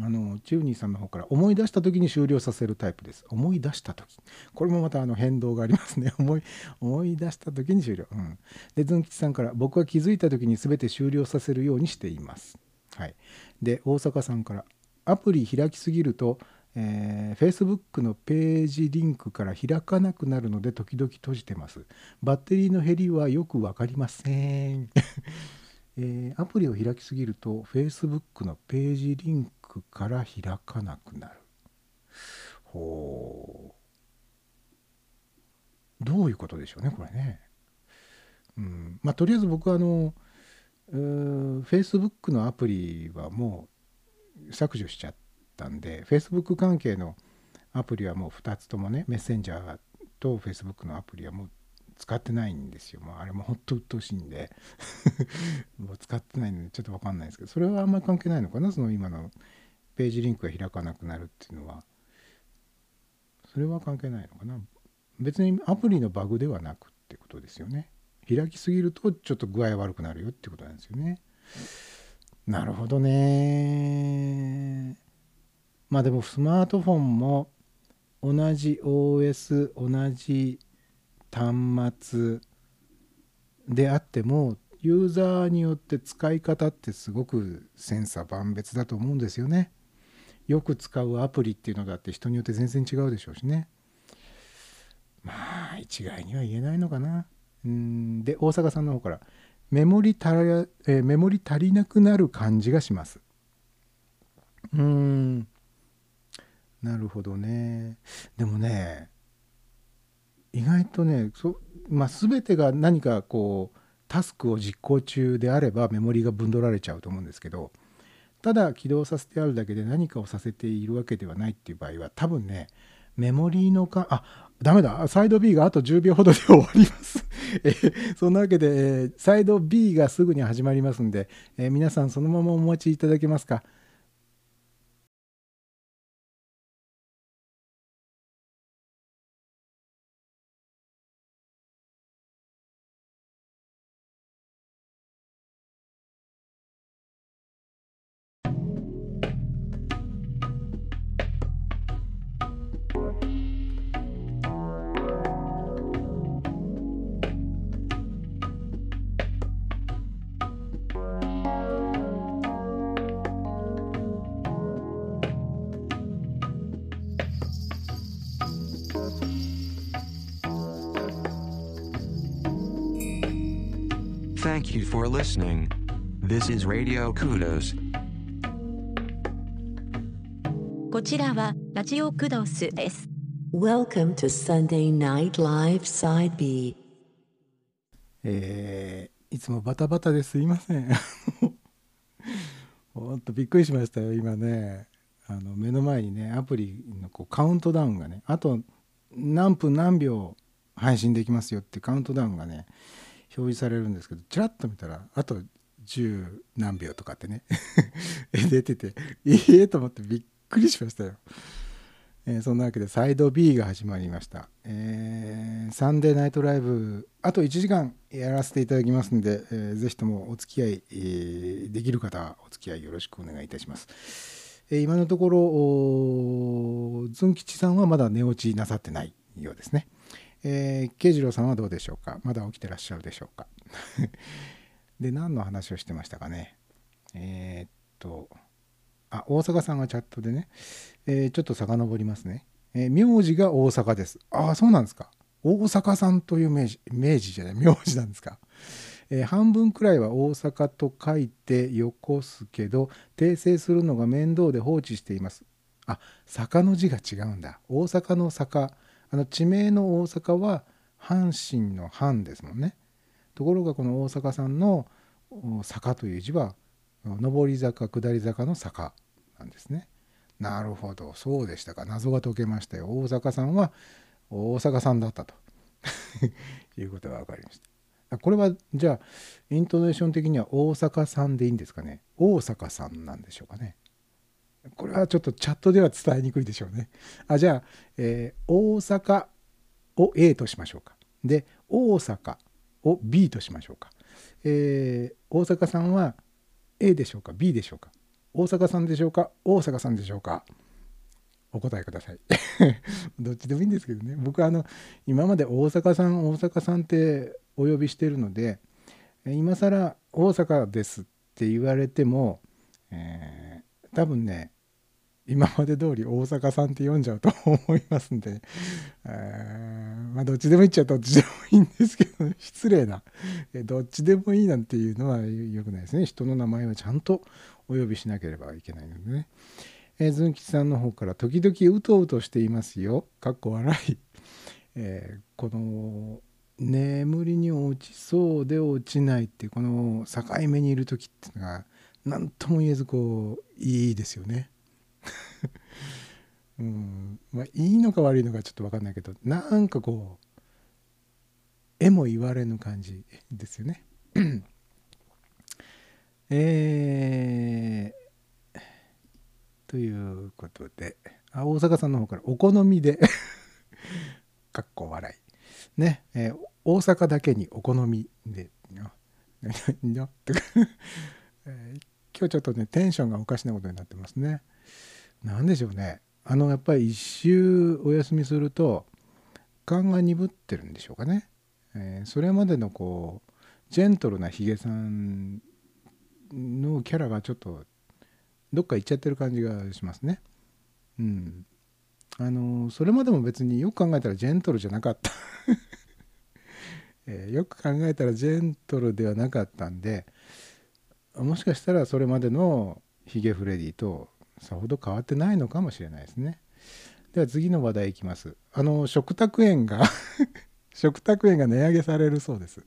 あのチューニーさんの方から思い出した時に終了させるタイプです。思い出した時。これもまたあの変動がありますね。*laughs* 思い思い出した時に終了。うん。で、ズン吉さんから僕は気づいた時に全て終了させるようにしています。はい。で、大阪さんからアプリ開きすぎると、えー、Facebook のページリンクから開かなくなるので時々閉じてます。バッテリーの減りはよく分かりません。*laughs* えーアプリを開きすぎると Facebook のページリンクから開かなくなる。ほう。どういうことでしょうね、これね。うん、まあとりあえず僕はあの、うー Facebook のアプリはもう削除しちゃったんで Facebook 関係のアプリはもう2つともねメッセンジャーと Facebook のアプリはもう使ってないんですよ。もうあれもほんと鬱陶しいんで。*laughs* もう使ってないのでちょっと分かんないですけどそれはあんまり関係ないのかな？その今のページリンクが開かなくなるっていうのは。それは関係ないのかな？別にアプリのバグではなくってことですよね。開きすぎるとちょっと具合悪くなるよってことなんですよね。なるほどね。まあでもスマートフォンも同じ OS 同じ端末であってもユーザーによって使い方ってすごく千差万別だと思うんですよね。よく使うアプリっていうのだって人によって全然違うでしょうしね。まあ一概には言えないのかな。うんで大阪さんの方からメモリ足ら、えメモリ足りなくなる感じがします。うんなるほどね。でもね意外とねそ、まあ、全てが何かこうタスクを実行中であればメモリが分取られちゃうと思うんですけどただ起動させてあるだけで何かをさせているわけではないっていう場合は多分ねメモリーのかあダメだサイド B があと10秒ほどで終わります、*laughs* えそんなわけで、えサイド B がすぐに始まりますんで、え皆さんそのままお待ちいただけますか？Listening. This is Radio Kudos. こちらはラジオクドスです。Welcome to Sunday Night Live Side B. えーいつもバタバタですいません *laughs* ほんとびっくりしましたよ今ねあの目の前にねアプリのこうカウントダウンがねあと何分何秒配信できますよってカウントダウンがね表示されるんですけどちらっと見たらあと10何秒とかってね *laughs* 出ててええと思ってびっくりしましたよ。えーそんなわけでサイド B が始まりました、えーサンデーナイトライブあと1時間やらせていただきますので、えーぜひともお付き合い、えーできる方はお付き合いよろしくお願いいたします、えー今のところおーずん吉さんはまだ寝落ちなさってないようですね。えー、慶次郎さんはどうでしょうか？まだ起きてらっしゃるでしょうか？*laughs* で何の話をしてましたかね？えーっとあ大阪さんがチャットでね、えーちょっと遡りますね、えー名字が大阪です。ああそうなんですか。大阪さんという名字名字じゃない名字なんですか、えー半分くらいは大阪と書いてよこすけど訂正するのが面倒で放置しています。あ坂の字が違うんだ。大阪の坂あの地名の大阪は阪神の阪ですもんね。ところがこの大阪さんの坂という字は上り坂下り坂の坂なんですね。なるほど。そうでしたか。謎が解けましたよ。大阪さんは大阪さんだったと。*laughs* いうことが分かりました。これはじゃあイントネーション的には大阪さんでいいんですかね。大阪さんなんでしょうかね。これはちょっとチャットでは伝えにくいでしょうね。あじゃあ、えー大阪を A としましょうか。で大阪を B としましょうか、えー大阪さんは A でしょうか B でしょうか。大阪さんでしょうか大阪さんでしょうか。お答えください。*laughs* どっちでもいいんですけどね。僕はあの今まで大阪さん大阪さんってお呼びしてるので今更大阪ですって言われても、えー多分ね今まで通り大阪さんって読んじゃうと思いますんで、えまあどっちでもいいっちゃどっちでもいいんですけど *laughs* 失礼などっちでもいいなんていうのは良くないですね人の名前はちゃんとお呼びしなければいけないのでね。えー、ずんきさんの方から時々うとうとしていますよ。かっこ笑い。えーこの眠りに落ちそうで落ちないってこの境目にいる時っていうのが何とも言えずこういいですよね。*laughs* うんまあいいのか悪いのかちょっと分かんないけどなんかこう絵も言われぬ感じですよね。*clears throat* えーということであ大阪さんの方からお好みで *laughs* かっこ笑いね、えー大阪だけにお好みで *laughs* え今日ちょっとねテンションがおかしなことになってますねなんでしょうねあのやっぱり一周お休みすると勘が鈍ってるんでしょうかね、えーそれまでのこうジェントルなヒゲさんのキャラがちょっとどっか行っちゃってる感じがしますね。うん。あのそれまでも別によく考えたらジェントルじゃなかった、*laughs* えーよく考えたらジェントルではなかったんでもしかしたらそれまでのヒゲフレディとさほど変わってないのかもしれないですね。では次の話題いきます。あの食卓園が *laughs* 食卓園が値上げされるそうです。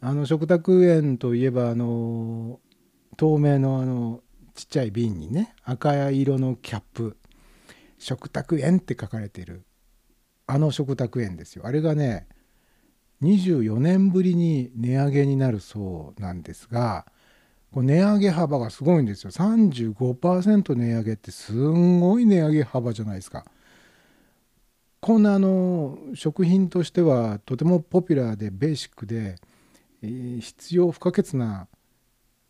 あの食卓園といえばあの透明のあのちっちゃい瓶にね赤色のキャップ食卓園って書かれているあの食卓園ですよあれがね24年ぶりに値上げになるそうなんですがこう値上げ幅がすごいんですよ。35%値上げってすんごい値上げ幅じゃないですか。こんなあの食品としてはとてもポピュラーでベーシックで、えー必要不可欠な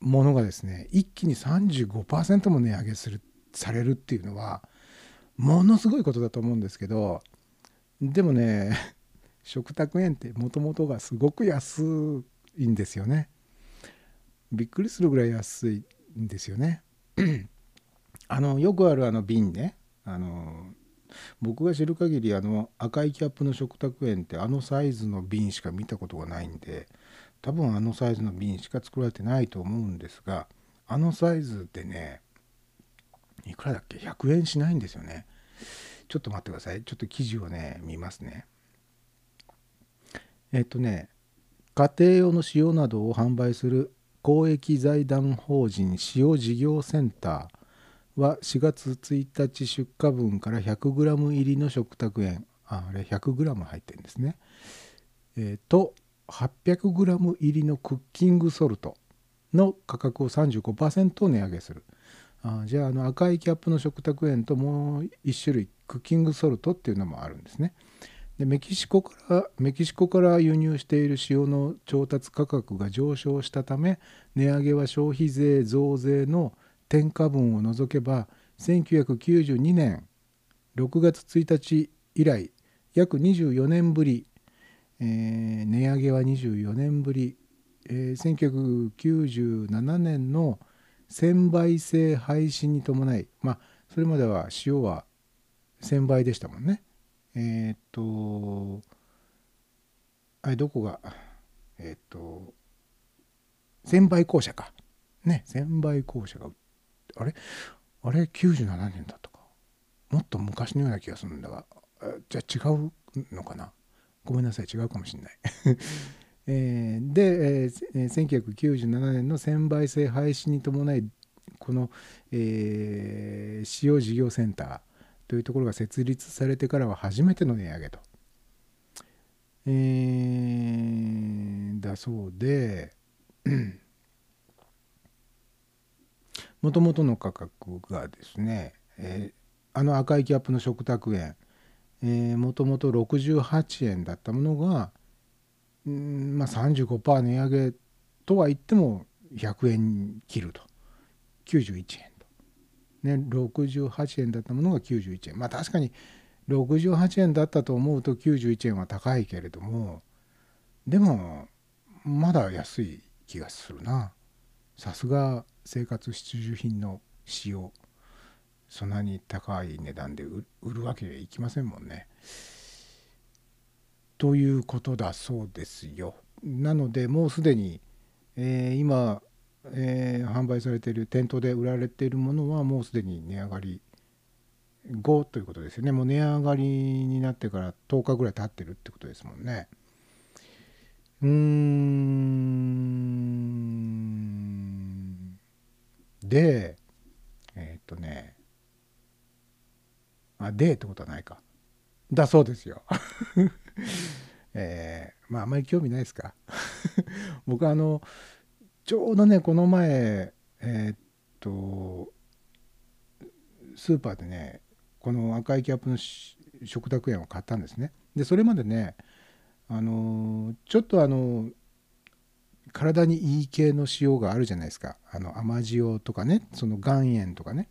ものがですね一気に35%も値上げするされるっていうのはものすごいことだと思うんですけどでもね食卓園ってもともとがすごく安いんですよね。びっくりするぐらい安いんですよね。*clears throat* あのよくあるあの瓶ね。あの僕が知る限りあの赤いキャップの食卓園ってあのサイズの瓶しか見たことがないんで多分あのサイズの瓶しか作られてないと思うんですがあのサイズでねいくらだっけ？100円しないんですよね。ちょっと待ってください。ちょっと記事をね見ますね。えっとね家庭用の塩などを販売する公益財団法人塩事業センターは4月1日出荷分から 100g 入りの食卓園ああれ 100g 入ってるんですね、えーと 800g 入りのクッキングソルトの価格を35%値上げする。あじゃああの赤いキャップの食卓園ともう1種類クッキングソルトっていうのもあるんですね。でメキシコからメキシコから輸入している塩の調達価格が上昇したため値上げは消費税増税の転嫁分を除けば1992年6月1日以来約24年ぶり、えー値上げは24年ぶり、えー1997年の1000倍制廃止に伴いまあそれまでは塩は1000倍でしたもんね。えーっとあれどこがえーっと1000倍校舎か。ね1000倍校舎があれ？あれ？97年だったか。もっと昔のような気がするんだがじゃあ違うのかな？ごめんなさい違うかもしれない。*laughs* えーで、えーえー1997年の1000倍制廃止に伴いこの、えー使用事業センターというところが設立されてからは初めての値上げと。えーだそうでもともとの価格がですね、えーあの赤いキャップの食卓園もともと68円だったものが、うんまあ、35%値上げとは言っても100円切ると91円、ね、68円だったものが91円まあ確かに68円だったと思うと91円は高いけれどもでもまだ安い気がするなさすが生活必需品の使用そんなに高い値段で売るわけにはいきませんもんね。ということだそうですよ。なのでもうすでに、えー今、えー販売されている店頭で売られているものはもうすでに値上がり後ということですよね。もう値上がりになってから10日ぐらい経ってるってことですもんね。うーん。でえーっとね。あでってことはないか。だそうですよ。*laughs* えーまああまり興味ないですか？*laughs* 僕あのちょうどねこの前えーっとスーパーでねこの赤いキャップの食卓園を買ったんですね。でそれまでねあのちょっとあの体にいい系の塩があるじゃないですか。あの甘塩とかねその岩塩とかね、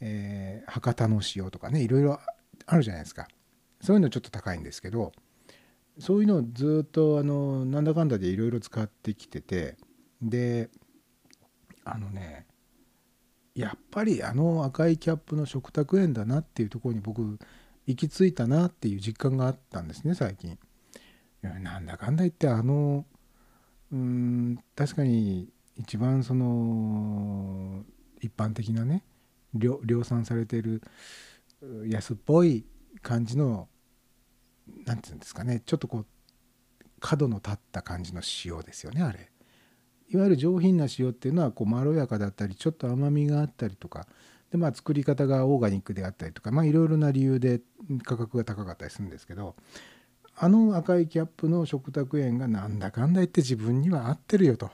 えー博多の塩とかねいろいろあるじゃないですか。そういうのちょっと高いんですけどそういうのをずっとあのなんだかんだでいろいろ使ってきててであのねやっぱりあの赤いキャップの食卓園だなっていうところに僕行き着いたなっていう実感があったんですね最近。なんだかんだ言ってあのうん確かに一番その一般的なね量産されてる安っぽい感じのなんていうんですかねちょっとこう角の立った感じの塩ですよねあれ。いわゆる上品な塩っていうのはこうまろやかだったりちょっと甘みがあったりとかでまあ作り方がオーガニックであったりとかまあいろいろな理由で価格が高かったりするんですけどあの赤いキャップの食卓園がなんだかんだ言って自分には合ってるよと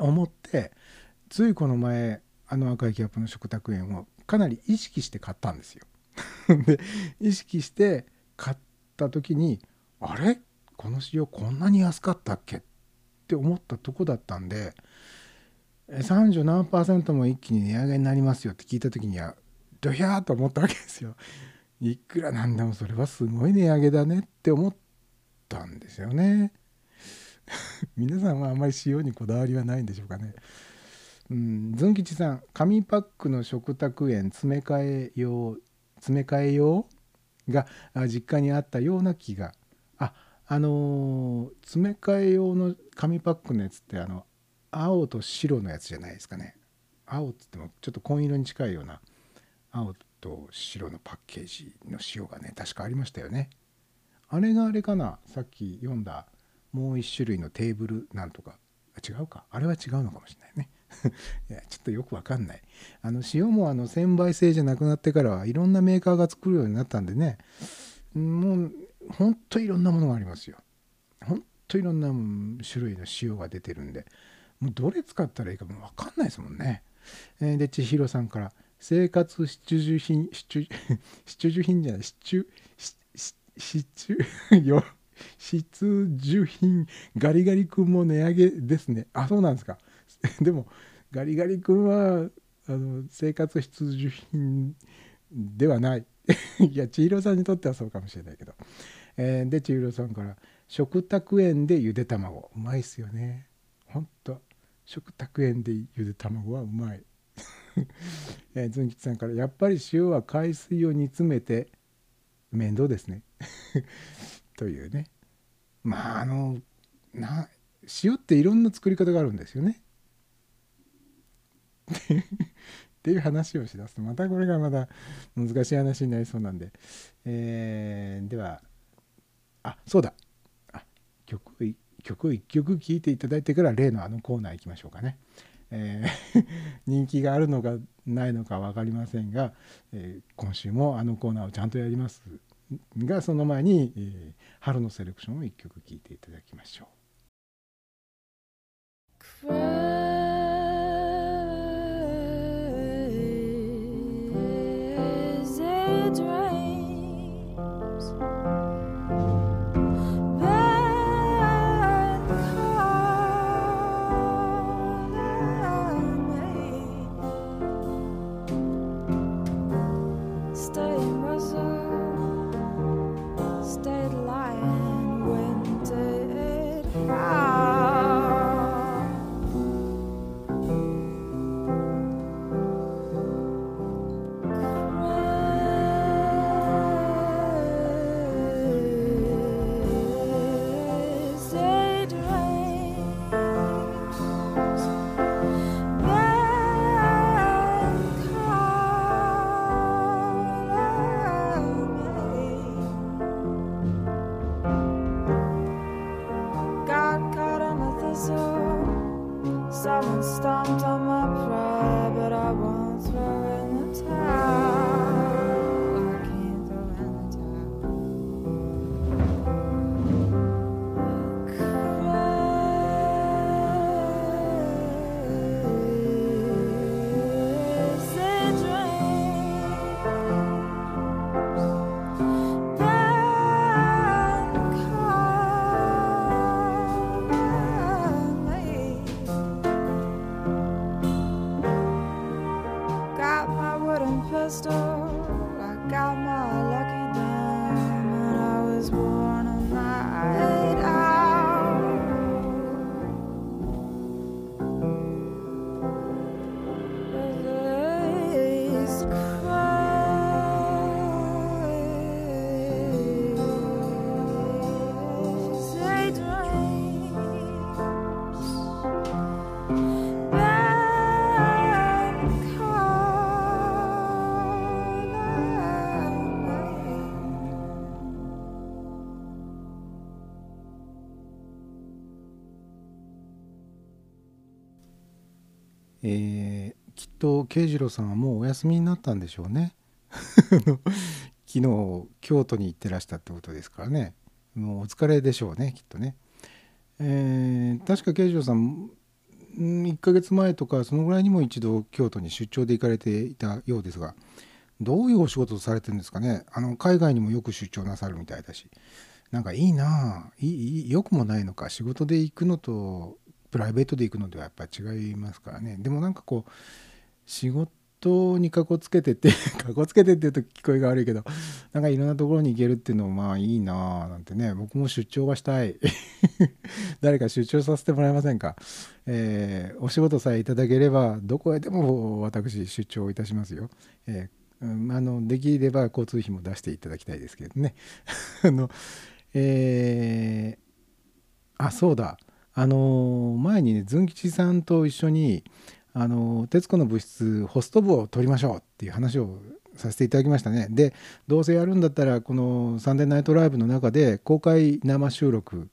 思ってついこの前あの赤いキャップの食卓園をかなり意識して買ったんですよ。*laughs* で意識して買った時にあれ？この塩こんなに安かったっけ？っって思ったとこだったんでえ30何パーセントも一気に値上げになりますよって聞いた時にはドヒャーと思ったわけですよ。いくらなんでもそれはすごい値上げだねって思ったんですよね。*laughs* 皆さんはあんまり塩にこだわりはないんでしょうかね。うん、ずん吉さん紙パックの食卓園詰め替え用詰め替え用が実家にあったような気があの詰め替え用の紙パックのやつってあの青と白のやつじゃないですかね。青っつってもちょっと紺色に近いような青と白のパッケージの塩がね確かありましたよね。あれがあれかなさっき読んだもう一種類のテーブルなんとか。違うか。あれは違うのかもしれないね。*laughs* いやちょっとよくわかんない。あの塩もあの1000倍製じゃなくなってからはいろんなメーカーが作るようになったんでね。もうほんといろんなものがありますよ。ほんといろんな種類の塩が出てるんで。もうどれ使ったらいいかもうわかんないですもんね、えーで千尋さんから生活必需品 *laughs* 必需品じゃない必需必需よ必需品ガリガリ君も値上げですね。あそうなんですか。*laughs* でもガリガリ君はあの生活必需品ではない。*laughs* いや千尋さんにとってはそうかもしれないけど、えーで千尋さんから「食卓園でゆで卵。うまいっすよね。ほんと。食卓園でゆで卵はうまい」*laughs* えー、ずんきさんから「やっぱり塩は海水を煮詰めて面倒ですね」*laughs* というね。まああのな塩っていろんな作り方があるんですよね。*laughs* っていう話をしだすとまたこれがまた難しい話になりそうなんで、えーではあそうだあ曲曲1曲聴いていただいてから例のあのコーナー行きましょうかね。えー *laughs* 人気があるのかないのか分かりませんが、えー今週もあのコーナーをちゃんとやりますがその前に、えー春のセレクションを1曲聴いていただきましょう。慶次郎さんはもうお休みになったんでしょうね。*laughs* 昨日京都に行ってらしたってことですからね。もうお疲れでしょうねきっとね。えー確か慶次郎さん1ヶ月前とかそのぐらいにも一度京都に出張で行かれていたようですがどういうお仕事をされてるんですかね。あの海外にもよく出張なさるみたいだしなんかいいなあ。いいいい良くもないのか。仕事で行くのとプライベートで行くのではやっぱり違いますからね。でもなんかこう仕事にかこつけてて *laughs* かこつけてって言うと聞こえが悪いけどなんかいろんなところに行けるっていうのもまあいいなあなんてね僕も出張はしたい。*laughs* 誰か出張させてもらえませんか、えーお仕事さえいただければどこへでも私出張いたしますよ、えーあのできれば交通費も出していただきたいですけどね。*laughs* あのえーあそうだ。あの前にねずん吉さんと一緒にあの「徹子の物質」ホスト部を取りましょうっていう話をさせていただきましたね。でどうせやるんだったらこの「サンデーナイトライブ」の中で公開生収録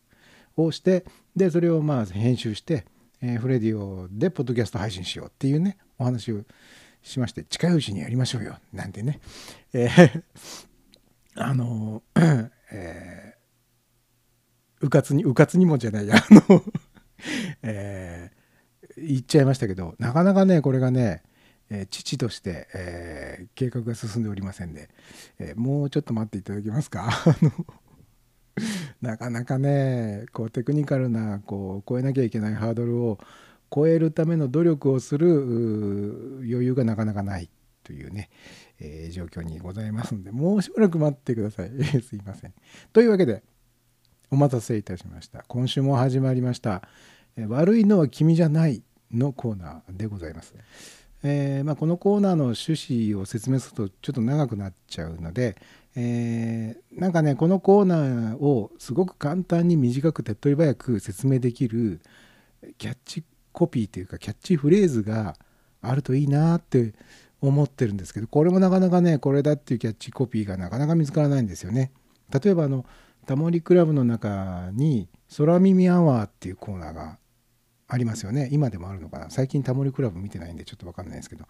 をしてでそれをまあ編集して、えーフレディオでポッドキャスト配信しようっていうねお話をしまして近いうちにやりましょうよなんてね、えー *laughs* あの、*coughs* えーうかつにうかつにもじゃないやあの、*laughs* えー言っちゃいましたけどなかなかねこれがね、えー父として、えー計画が進んでおりませんで、えーもうちょっと待っていただけますか？*laughs* あのなかなかねこうテクニカルなこう超えなきゃいけないハードルを超えるための努力をする余裕がなかなかないというね、えー状況にございますのでもうしばらく待ってください。*laughs* すいません。というわけでお待たせいたしました。今週も始まりました「悪いのは君じゃない」のコーナーでございます。えーまあ、このコーナーの趣旨を説明するとちょっと長くなっちゃうので、えーなんかねこのコーナーをすごく簡単に短く手っ取り早く説明できるキャッチコピーというかキャッチフレーズがあるといいなって思ってるんですけどこれもなかなかねこれだっていうキャッチコピーがなかなか見つからないんですよね。例えばあのタモリクラブの中に「空耳アワー」っていうコーナーがありますよね。今でもあるのかな。最近タモリクラブ見てないんでちょっと分かんないですけど、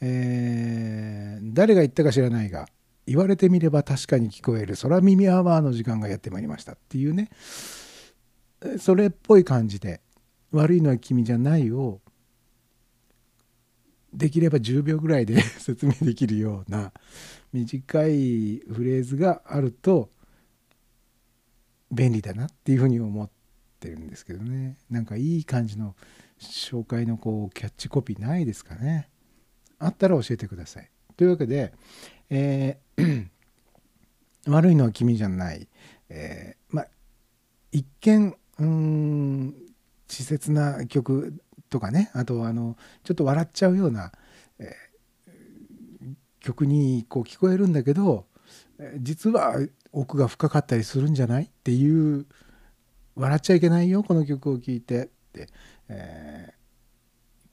えー誰が言ったか知らないが言われてみれば確かに聞こえる。空耳アワーの時間がやってまいりましたっていうね。それっぽい感じで「悪いのは君じゃない」をできれば10秒ぐらいで *laughs* 説明できるような短いフレーズがあると便利だなっていうふうに思っててるんですけどね。なんかいい感じの紹介のこうキャッチコピーないですかね。あったら教えてください。というわけで、えー *clears throat* 悪いのは君じゃない、えーまあ一見うん稚拙な曲とかね。あとあのちょっと笑っちゃうような、えー曲にこう聞こえるんだけど実は奥が深かったりするんじゃない？っていう笑っちゃいけないよこの曲を聴いて。って、えー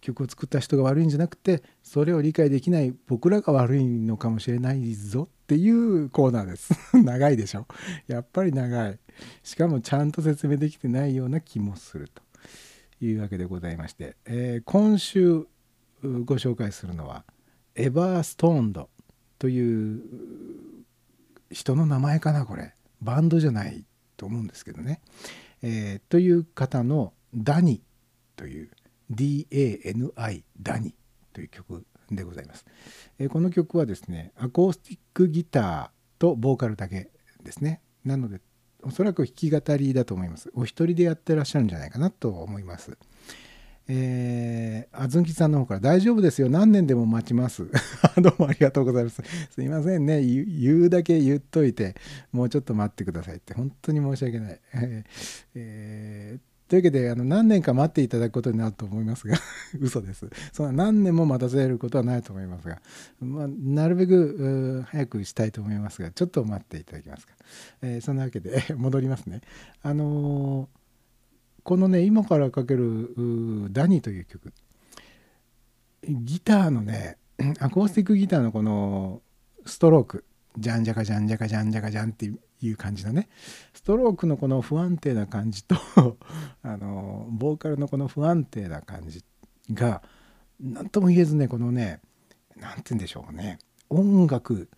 曲を作った人が悪いんじゃなくてそれを理解できない僕らが悪いのかもしれないぞっていうコーナーです。*laughs* 長いでしょ。やっぱり長い。しかもちゃんと説明できてないような気もすると。いうわけでございまして、えー今週ご紹介するのはエバーストーンドという人の名前かなこれ。バンドじゃないと思うんですけどね、えーという方の「ダニ」という DANI ダニという曲でございます、えーこの曲はですねアコースティックギターとボーカルだけですね。なのでおそらく弾き語りだと思います。お一人でやってらっしゃるんじゃないかなと思います。えー、あずんきさんの方から大丈夫ですよ。何年でも待ちます。*laughs* どうもありがとうございます。すいませんね。言う言うだけ言っといてもうちょっと待ってくださいって。本当に申し訳ない、*laughs* えーというわけであの何年か待っていただくことになると思いますが *laughs* 嘘です。そんな何年も待たせることはないと思いますが、まあ、なるべく早くしたいと思いますがちょっと待っていただけますか、えーそんなわけで戻りますね。あのーこのね今からかけるダニという曲。ギターのね *coughs* アコースティックギターのこのストローク。ジャンジャカジャンジャカジャンジャカジャンっていう感じのね。ストロークのこの不安定な感じと *laughs* あのボーカルのこの不安定な感じが何とも言えずねこのね何て言うんでしょうね。音楽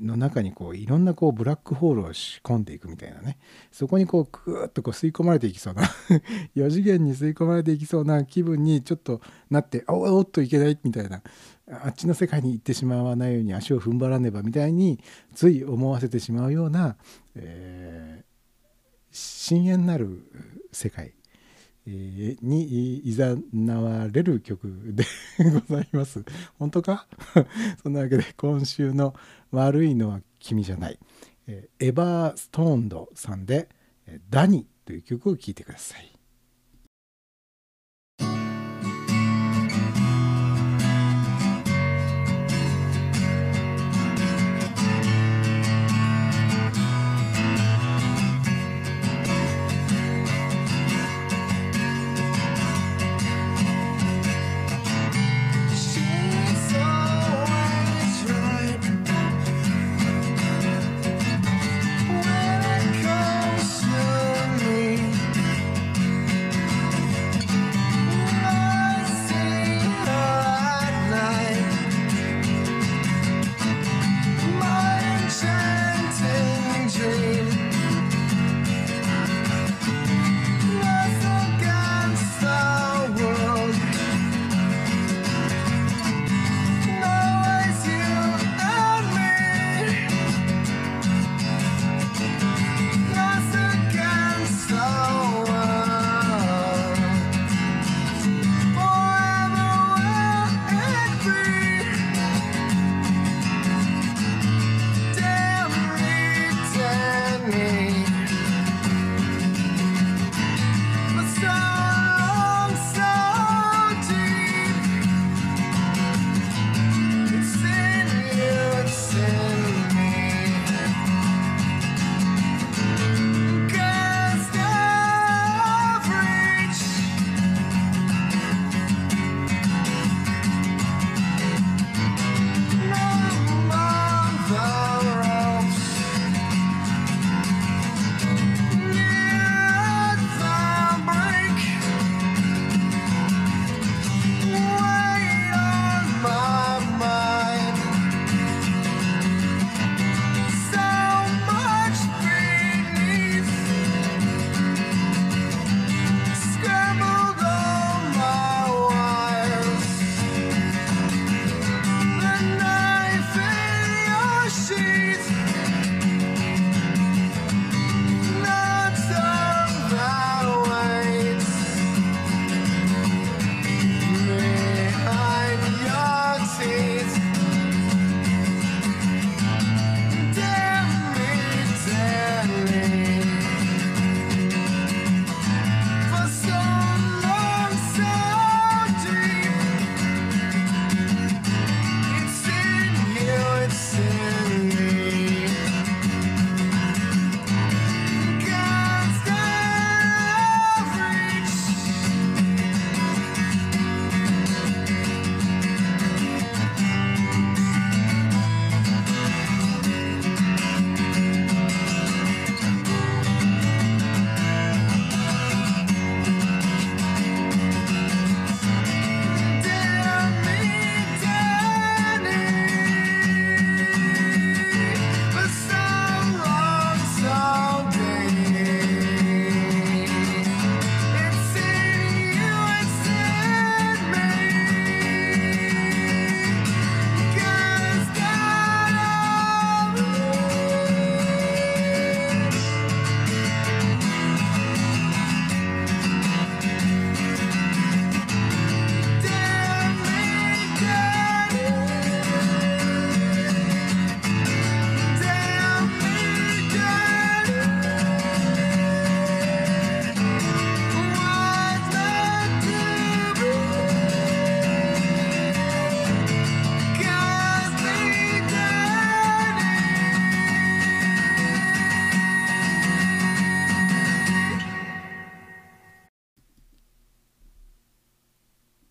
の中にこういろんなこうブラックホールを仕込んでいくみたいなねそこにこうグーッとこう吸い込まれていきそうな *laughs* 4次元に吸い込まれていきそうな気分にちょっとなっておおっといけないみたいなあっちの世界に行ってしまわないように足を踏ん張らねばみたいについ思わせてしまうような、えー深淵なる世界にいざなわれる曲でございます。本当か？*laughs* そんなわけで今週の「悪いのは君じゃない」えーエバーストーンドさんで「えーダニ」という曲を聴いてください。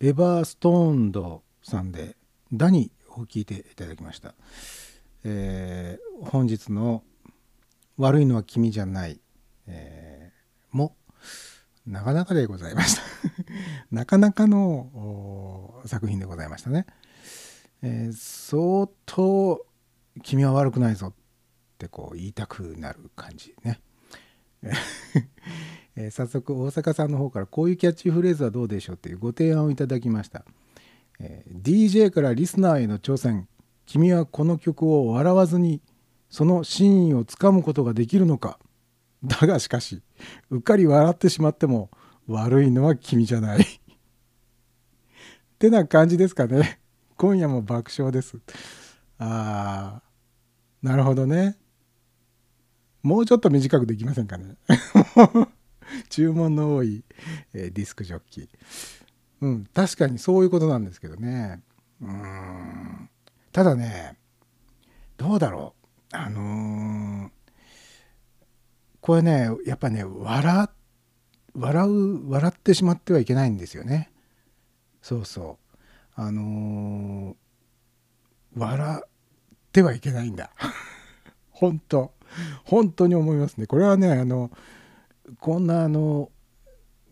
エバーストーンドさんで「ダニ」を聞いていただきました、えー本日の「悪いのは君じゃない」えーもなかなかでございました。*laughs* なかなかの作品でございましたね、えー相当「君は悪くないぞ」ってこう言いたくなる感じね。*laughs* えー早速大阪さんの方からこういうキャッチフレーズはどうでしょうっていうご提案をいただきました、えー DJ からリスナーへの挑戦。君はこの曲を笑わずにその真意をつかむことができるのか。だがしかしうっかり笑ってしまっても悪いのは君じゃない。ってな感じですかね。今夜も爆笑です。あーなるほどね。もうちょっと短くできませんかね。*laughs* 注文の多い、えーディスクジョッキ。ーうん確かにそういうことなんですけどね。うん。ただねどうだろう。あのーこれねやっぱね笑笑う笑ってしまってはいけないんですよね。そうそう。あのー笑ってはいけないんだ。*laughs* 本当。*laughs* 本当に思いますね。これはねあのこんなあの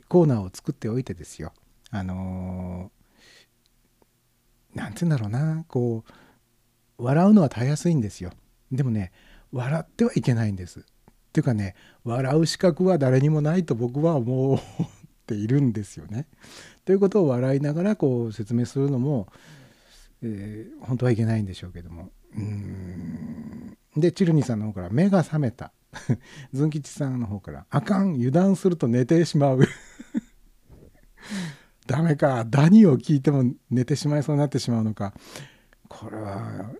コーナーを作っておいてですよ。あのなんて言うんだろうな。こう笑うのはたやすいんですよ。でもね笑ってはいけないんです。っていうかね笑う資格は誰にもないと僕は思っているんですよね。ということを笑いながらこう説明するのも、えー本当はいけないんでしょうけども。うーん。でチルニさんの方から「目が覚めた」*laughs* ズン吉さんの方から「あかん油断すると寝てしまう」*laughs* ダメかダニを聞いても寝てしまいそうになってしまうのかこれは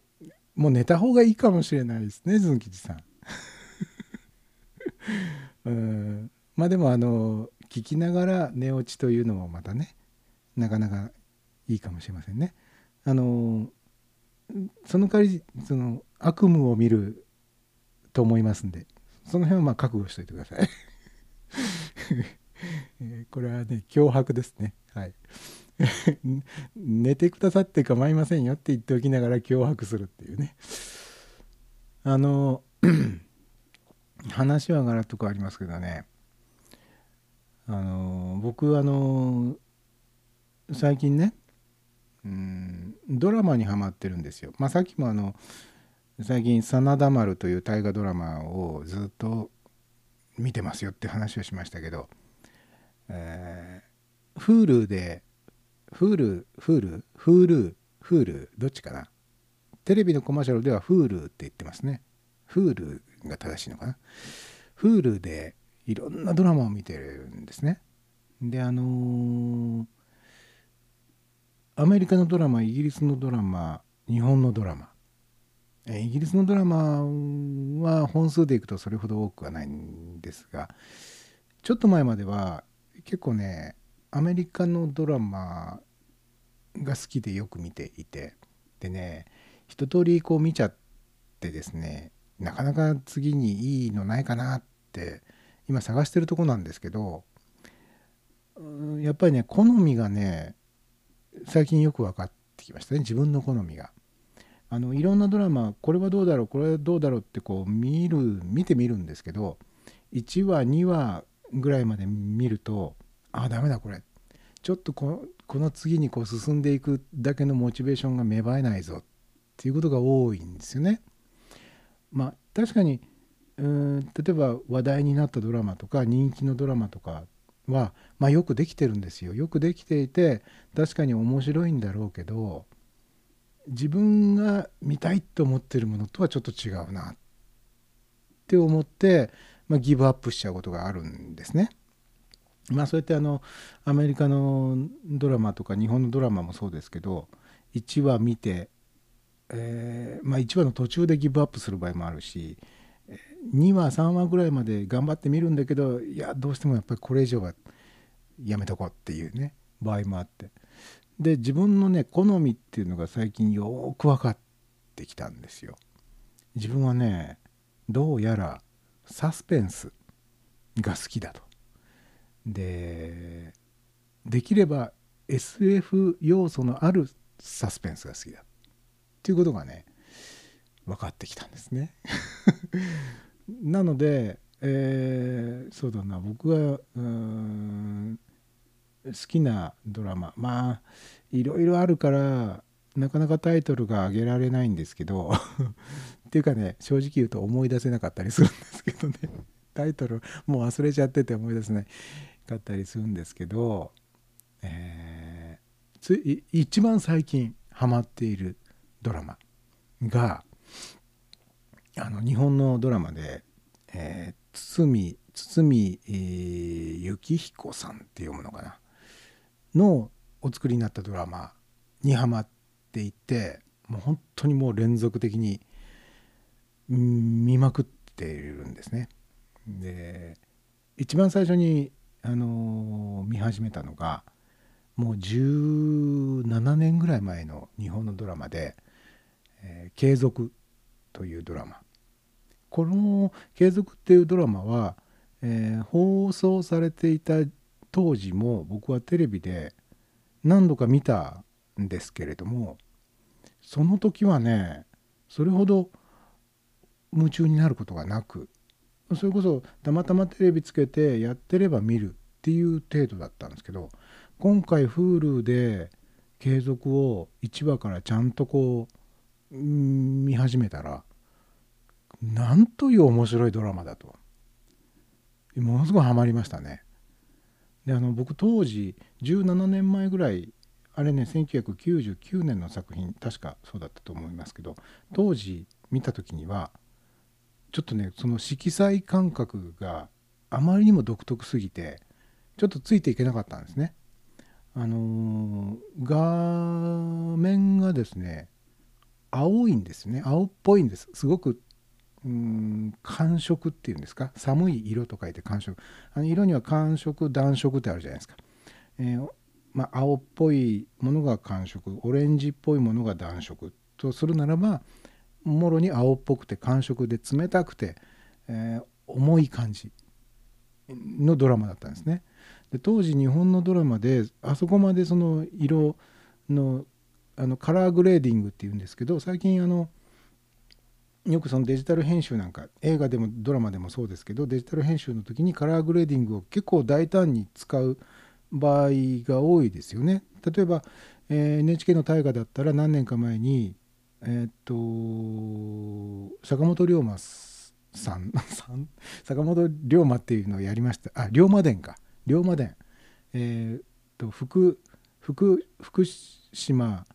もう寝た方がいいかもしれないですねズン吉さん。*laughs* うんまあでもあの聞きながら寝落ちというのもまたねなかなかいいかもしれませんね。あのその代わりその悪夢を見ると思いますんでその辺はまあ覚悟しておいてください。*laughs* えこれはね脅迫ですね。はい。*laughs* 寝てくださって構いませんよって言っておきながら脅迫するっていうね。あの *clears throat* 話はガラッと変わりますけどねあの僕あの最近ねうんドラマにハマってるんですよ。まあ、さっきもあの最近「真田丸」という大河ドラマをずっと見てますよって話をしましたけど、えー、Hulu で Hulu Hulu Hulu Hulu どっちかな？テレビのコマーシャルでは Hulu って言ってますね。Hulu が正しいのかな？Hulu でいろんなドラマを見てるんですね。であのーアメリカのドラマイギリスのドラマ日本のドラマ。イギリスのドラマは本数でいくとそれほど多くはないんですがちょっと前までは結構ねアメリカのドラマが好きでよく見ていてでね一通りこう見ちゃってですねなかなか次にいいのないかなって今探してるとこなんですけどやっぱりね好みがね最近よく分かってきましたね自分の好みが。あのいろんなドラマこれはどうだろうこれはどうだろうってこう見る見てみるんですけど1話2話ぐらいまで見るとあダメだこれちょっとこのこの次にこう進んでいくだけのモチベーションが芽生えないぞっていうことが多いんですよね。まあ確かにうーん例えば話題になったドラマとか人気のドラマとかは、まあ、よくできてるんですよよくできていて確かに面白いんだろうけど自分が見たいと思ってるものとはちょっと違うなって思って、まあ、ギブアップしちゃうことがあるんですね。まあそうやってあのアメリカのドラマとか日本のドラマもそうですけど1話見て、えーまあ、1話の途中でギブアップする場合もあるし2話3話ぐらいまで頑張って見るんだけどいやどうしてもやっぱりこれ以上はやめとこうっていうね場合もあってで自分のね好みっていうのが最近よく分かってきたんですよ。自分はねどうやらサスペンスが好きだと。でできれば SF 要素のあるサスペンスが好きだっていうことがね分かってきたんですね。なので、えーそうだな。僕がうん好きなドラマ。まあいろいろあるからなかなかタイトルが挙げられないんですけど *laughs* っていうかね正直言うと思い出せなかったりするんですけどね。*laughs* タイトルもう忘れちゃってて思い出せないかったりするんですけど、えーつい一番最近ハマっているドラマがあの日本のドラマで、えー堤堤、えー幸彦さんって読むのかな？のお作りになったドラマにハマっていてもう本当にもう連続的に見まくっているんですね。で一番最初に、あのー見始めたのがもう17年ぐらい前の日本のドラマで「えー継続」というドラマこの「継続」っていうドラマは、えー放送されていた当時も僕はテレビで何度か見たんですけれどもその時はねそれほど夢中になることがなくそれこそたまたまテレビつけてやってれば見るっていう程度だったんですけど今回 Hulu で継続を1話からちゃんとこう見始めたらなんという面白いドラマだとものすごいハマりましたね。であの僕当時17年前ぐらいあれね1999年の作品確かそうだったと思いますけど当時見た時にはちょっとねその色彩感覚があまりにも独特すぎてちょっとついていけなかったんですね。あのー画面がですね青いんですね青っぽいんですすごくうん寒色っていうんですか？寒い色と書いて寒色。あの色には寒色暖色ってあるじゃないですか、えーまあ、青っぽいものが寒色。オレンジっぽいものが暖色とするならばもろに青っぽくて寒色で冷たくて、えー重い感じのドラマだったんですね。で当時日本のドラマであそこまでその色のあのカラーグレーディングっていうんですけど最近あのよくそのデジタル編集なんか映画でもドラマでもそうですけどデジタル編集の時にカラーグレーディングを結構大胆に使う場合が多いですよね。例えば、えー NHK の大河だったら何年か前にえーっと坂本龍馬さん *laughs* 坂本龍馬っていうのをやりました。あ龍馬伝か。龍馬伝。えーっと福福福島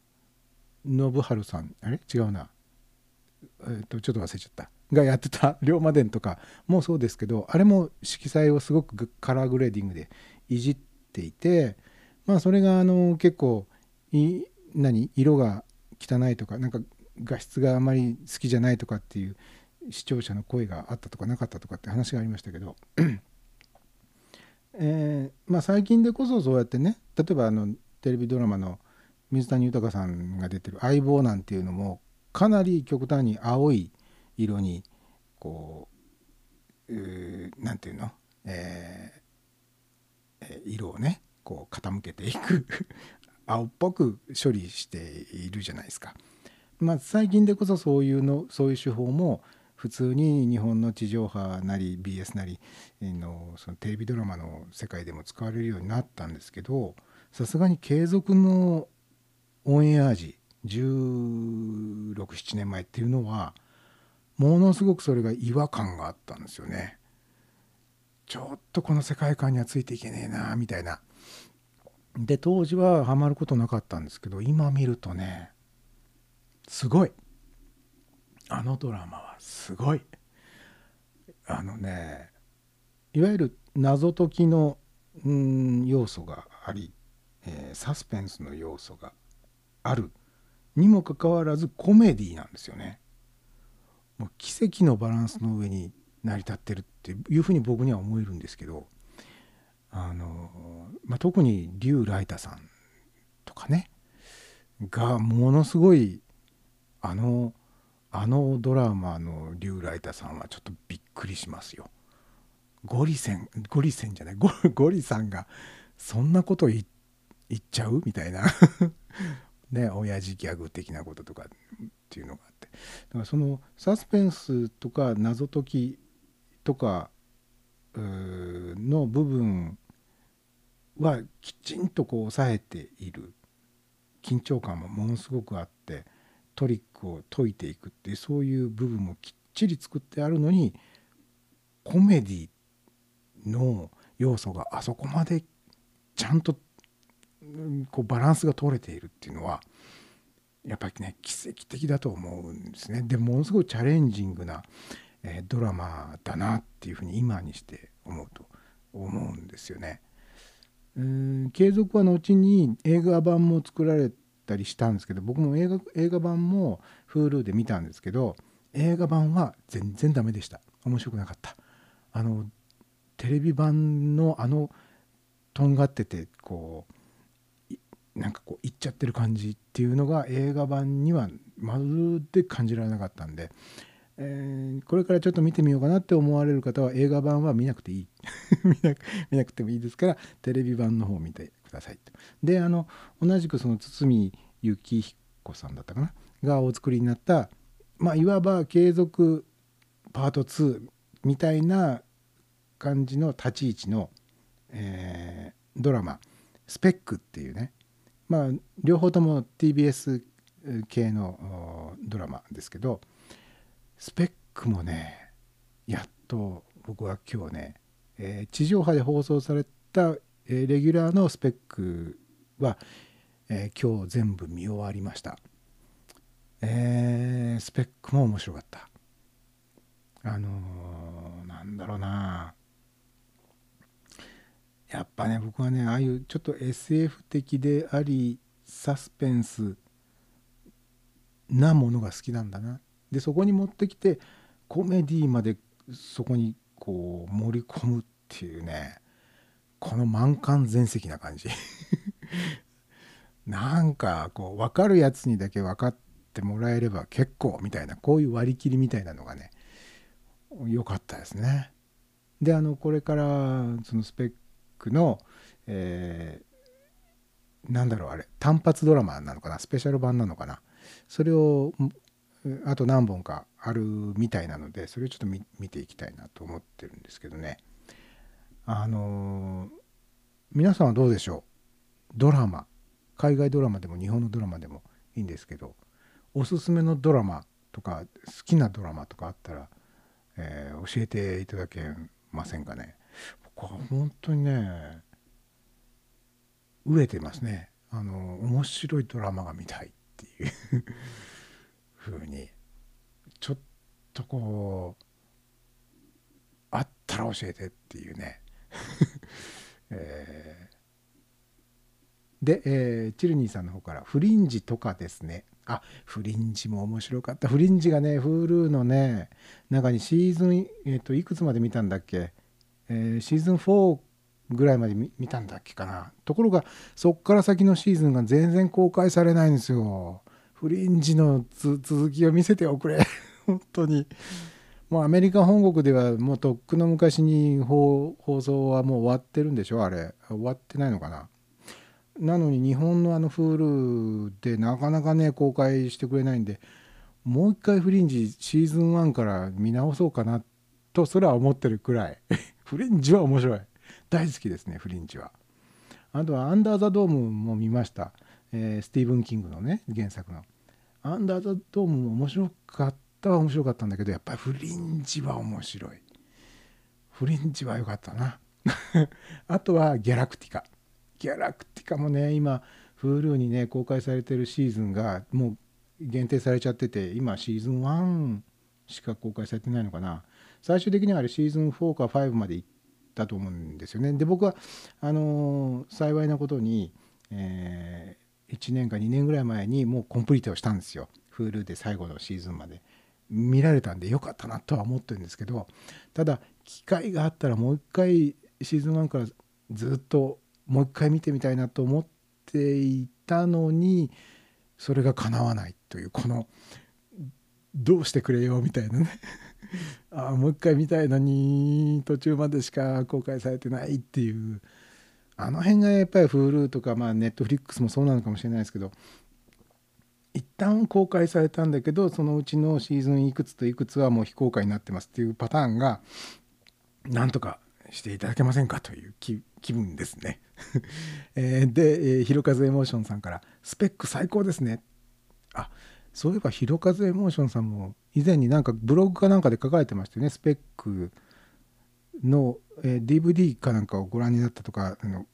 信春さん。あれ？違うな。えー、とちょっと忘れちゃった。がやってた龍馬伝とかもそうですけどあれも色彩をすごくカラーグレーディングでいじっていてまあそれがあの結構い何色が汚いとかなんか画質があまり好きじゃないとかっていう視聴者の声があったとかなかったとかって話がありましたけど、*clears throat* えーまあ、最近でこそそうやってね例えばあのテレビドラマの水谷豊さんが出てる「相棒」なんていうのもかなり極端に青い色にこううなんていうの、えーえー色をねこう傾けていく *laughs* 青っぽく処理しているじゃないですか。まあ、最近でこそそういうのそういう手法も普通に日本の地上波なり BS なりのそのテレビドラマの世界でも使われるようになったんですけどさすがに継続のオンエア時1617年前っていうのはものすごくそれが違和感があったんですよね。ちょっとこの世界観にはついていけねえなみたいな。で当時はハマることなかったんですけど今見るとねすごいあのドラマはすごいあのねいわゆる謎解きのうん要素があり、えーサスペンスの要素があるにもかかわらずコメディなんですよね。もう奇跡のバランスの上に成り立ってるっていうふうに僕には思えるんですけどあの、まあ、特に竜ライタさんとかねがものすごいあのあのドラマの竜ライタさんはちょっとびっくりしますよ。ゴリセンゴリセンじゃないゴリさんがそんなこと言っちゃうみたいな *laughs* ね親父ギャグ的なこととかっていうのがあって。だからそのサスペンスとか謎解きとかの部分はきちんとこう抑えている。緊張感もものすごくあってトリックを解いていくっていうそういう部分もきっちり作ってあるのにコメディの要素があそこまでちゃんとこうバランスが取れているっていうのはやっぱりね奇跡的だと思うんですね。でものすごいチャレンジングな、えードラマだなっていうふうに今にして思うと思うんですよね。うーん継続は後に映画版も作られたりしたんですけど僕も映画映画版も Hulu で見たんですけど映画版は全然ダメでした面白くなかったあのテレビ版のあのとんがっててこうなんかこういっちゃってる感じっていうのが映画版にはまるで感じられなかったんで、えーこれからちょっと見てみようかなって思われる方は映画版は見なくていい。*laughs* 見なくてもいいですからテレビ版の方を見てくださいと。であの同じくその堤幸彦さんだったかな？がお作りになったまあいわば継続パート2みたいな感じの立ち位置の、えードラマ「スペック」っていうねまあ両方とも TBS 系のドラマですけどスペックもねやっと僕は今日ね、えー地上波で放送された、えーレギュラーのスペックは、えー今日全部見終わりました、えースペックも面白かった。あのーなんだろうな。やっぱね僕はねああいうちょっと SF 的でありサスペンスなものが好きなんだなでそこに持ってきてコメディまでそこにこう盛り込むっていうねこの満貫全席な感じ *laughs* なんかこう分かるやつにだけ分かってもらえれば結構みたいなこういう割り切りみたいなのがね良かったですね。であのこれからそのスペックの、えーなんだろうあれ単発ドラマなのかなスペシャル版なのかな。それをあと何本かあるみたいなのでそれをちょっと見ていきたいなと思ってるんですけどね。あのー皆さんはどうでしょう？ドラマ。海外ドラマでも日本のドラマでもいいんですけどおすすめのドラマとか好きなドラマとかあったら、えー教えていただけませんかね？本当にね飢えてますね。あの面白いドラマが見たいっていう風にちょっとこうあったら教えてっていうね、*laughs* えーで、えーチルニーさんの方から「フリンジとかですね」あフリンジも面白かった。フリンジがね Hulu のね中にシーズン、えー、といくつまで見たんだっけ、えーシーズン4ぐらいまで見見たんだっけかな。ところがそっから先のシーズンが全然公開されないんですよ。フリンジのつ続きを見せておくれ。*laughs* 本当に。もうアメリカ本国ではもうとっくの昔に放放送はもう終わってるんでしょあれ。終わってないのかな。なのに日本のあの Hulu でなかなかね公開してくれないんでもう一回フリンジシーズン1から見直そうかなとそれは思ってるくらい *laughs* フリンジは面白い。大好きですねフリンジは。あとは「アンダー・ザ・ドーム」も見ました、えースティーブン・キングのね原作の「アンダー・ザ・ドーム」も面白かったは面白かったんだけどやっぱりフリンジは面白い。フリンジは良かったな。*laughs* あとはギャラクティカ。ギャラクティカもね今 Hulu にね公開されてるシーズンがもう限定されちゃってて今シーズン1しか公開されてないのかな。最終的にはあれシーズン4か5まで行ったと思うんですよね。で僕はあのー幸いなことに、え1年か2年ぐらい前にもうコンプリートをしたんですよ。Hulu で最後のシーズンまで。見られたんでよかったなとは思ってるんですけどただ機会があったらもう一回シーズン1からずっともう一回見てみたいなと思っていたのにそれが叶わないというこのどうしてくれよみたいなね。あもう一回見たいのに途中までしか公開されてないっていうあの辺がやっぱり Hulu とか、まあ、Netflix もそうなのかもしれないですけど一旦公開されたんだけどそのうちのシーズンいくつといくつはもう非公開になってますっていうパターンがなんとかしていただけませんかという気分ですね。*laughs* えーで、えー、ひろかずエモーションさんから「スペック最高ですね」あそういえばひろかずエモーションさんも以前になんかブログかなんかで書かれてましたよね。スペックの、え DVD かなんかをご覧になったとかあの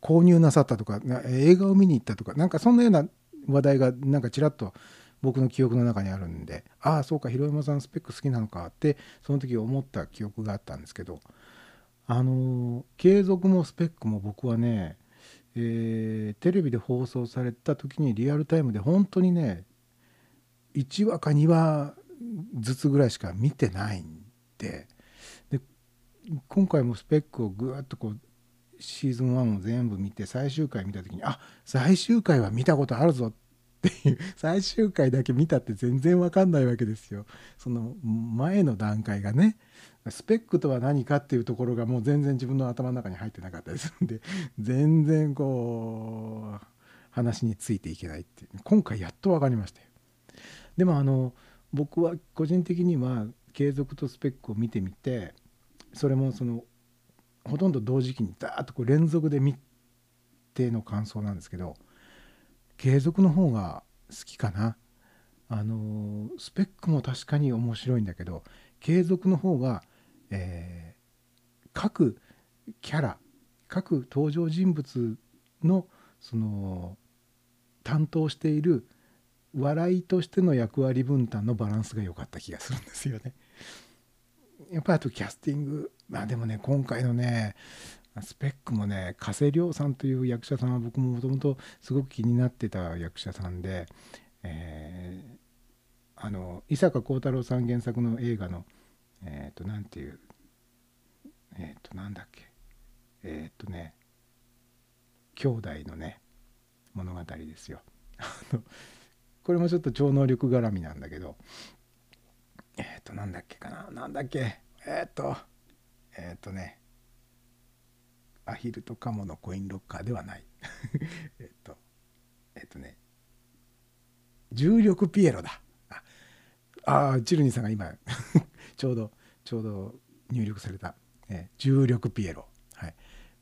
購入なさったとか映画を見に行ったとかなんかそんなような話題がなんかちらっと僕の記憶の中にあるんでああそうか広山さんスペック好きなのかってその時思った記憶があったんですけどあの継続もスペックも僕はね、えーテレビで放送された時にリアルタイムで本当にね1話か2話ずつぐらいしか見てないんで。で今回もスペックをぐーっとこうシーズン1を全部見て最終回見た時にあ最終回は見たことあるぞっていう *laughs* 最終回だけ見たって全然わかんないわけですよ。その前の段階がねスペックとは何かっていうところがもう全然自分の頭の中に入ってなかったりするんで全然こう話についていけないって今回やっと分かりましたよでもあの僕は個人的には継続とスペックを見てみてそれもそのほとんど同時期にダーッとこう連続で見ての感想なんですけど継続の方が好きかな。あのスペックも確かに面白いんだけど継続の方が、えー各キャラ各登場人物のその担当している笑いとしての役割分担のバランスが良かった気がするんですよね。やっぱりあとキャスティングまあでもね今回のねスペックもね加瀬亮さんという役者さんは僕ももともとすごく気になってた役者さんで、えーあの伊坂幸太郎さん原作の映画のえっ、となんていうえっ、となんだっけえっ、とね兄弟のね物語ですよ。これもちょっと超能力絡みなんだけど。えっ、となんだっけかな。なんだっけ。えっ、とえっ、とね。アヒルとカモのコインロッカーではない。*laughs* えっとえっ、とね。重力ピエロだ。ああチルニーさんが今 *laughs* ちょうどちょうど入力された、え重力ピエロ。はい。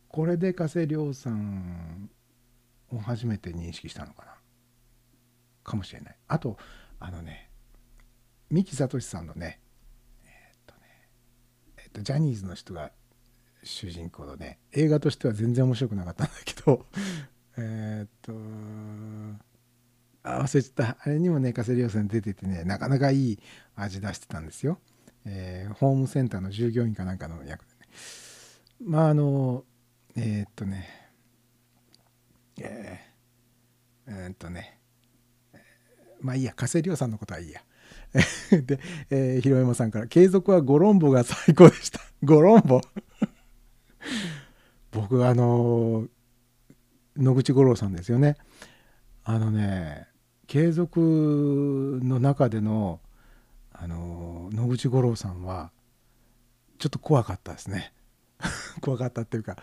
これで加瀬亮さんを初めて認識したのかな。かもしれない。あとあのね三木聡さんのねえーっとねえーっとジャニーズの人が主人公のね映画としては全然面白くなかったんだけど *laughs* えっとあ忘れちゃった。あれにもね加瀬亮さん出ててねなかなかいい味出してたんですよ、えーホームセンターの従業員かなんかの役でね。まああのえーっとねえーえーっとねまあいいや加瀬亮さんのことはいいや。*laughs* で、えー、広山さんから「継続はゴロンボが最高でした」ゴロンボ僕あの野口五郎さんですよね。あのね継続の中でのあの野口五郎さんはちょっと怖かったですね。*laughs* 怖かったっていうか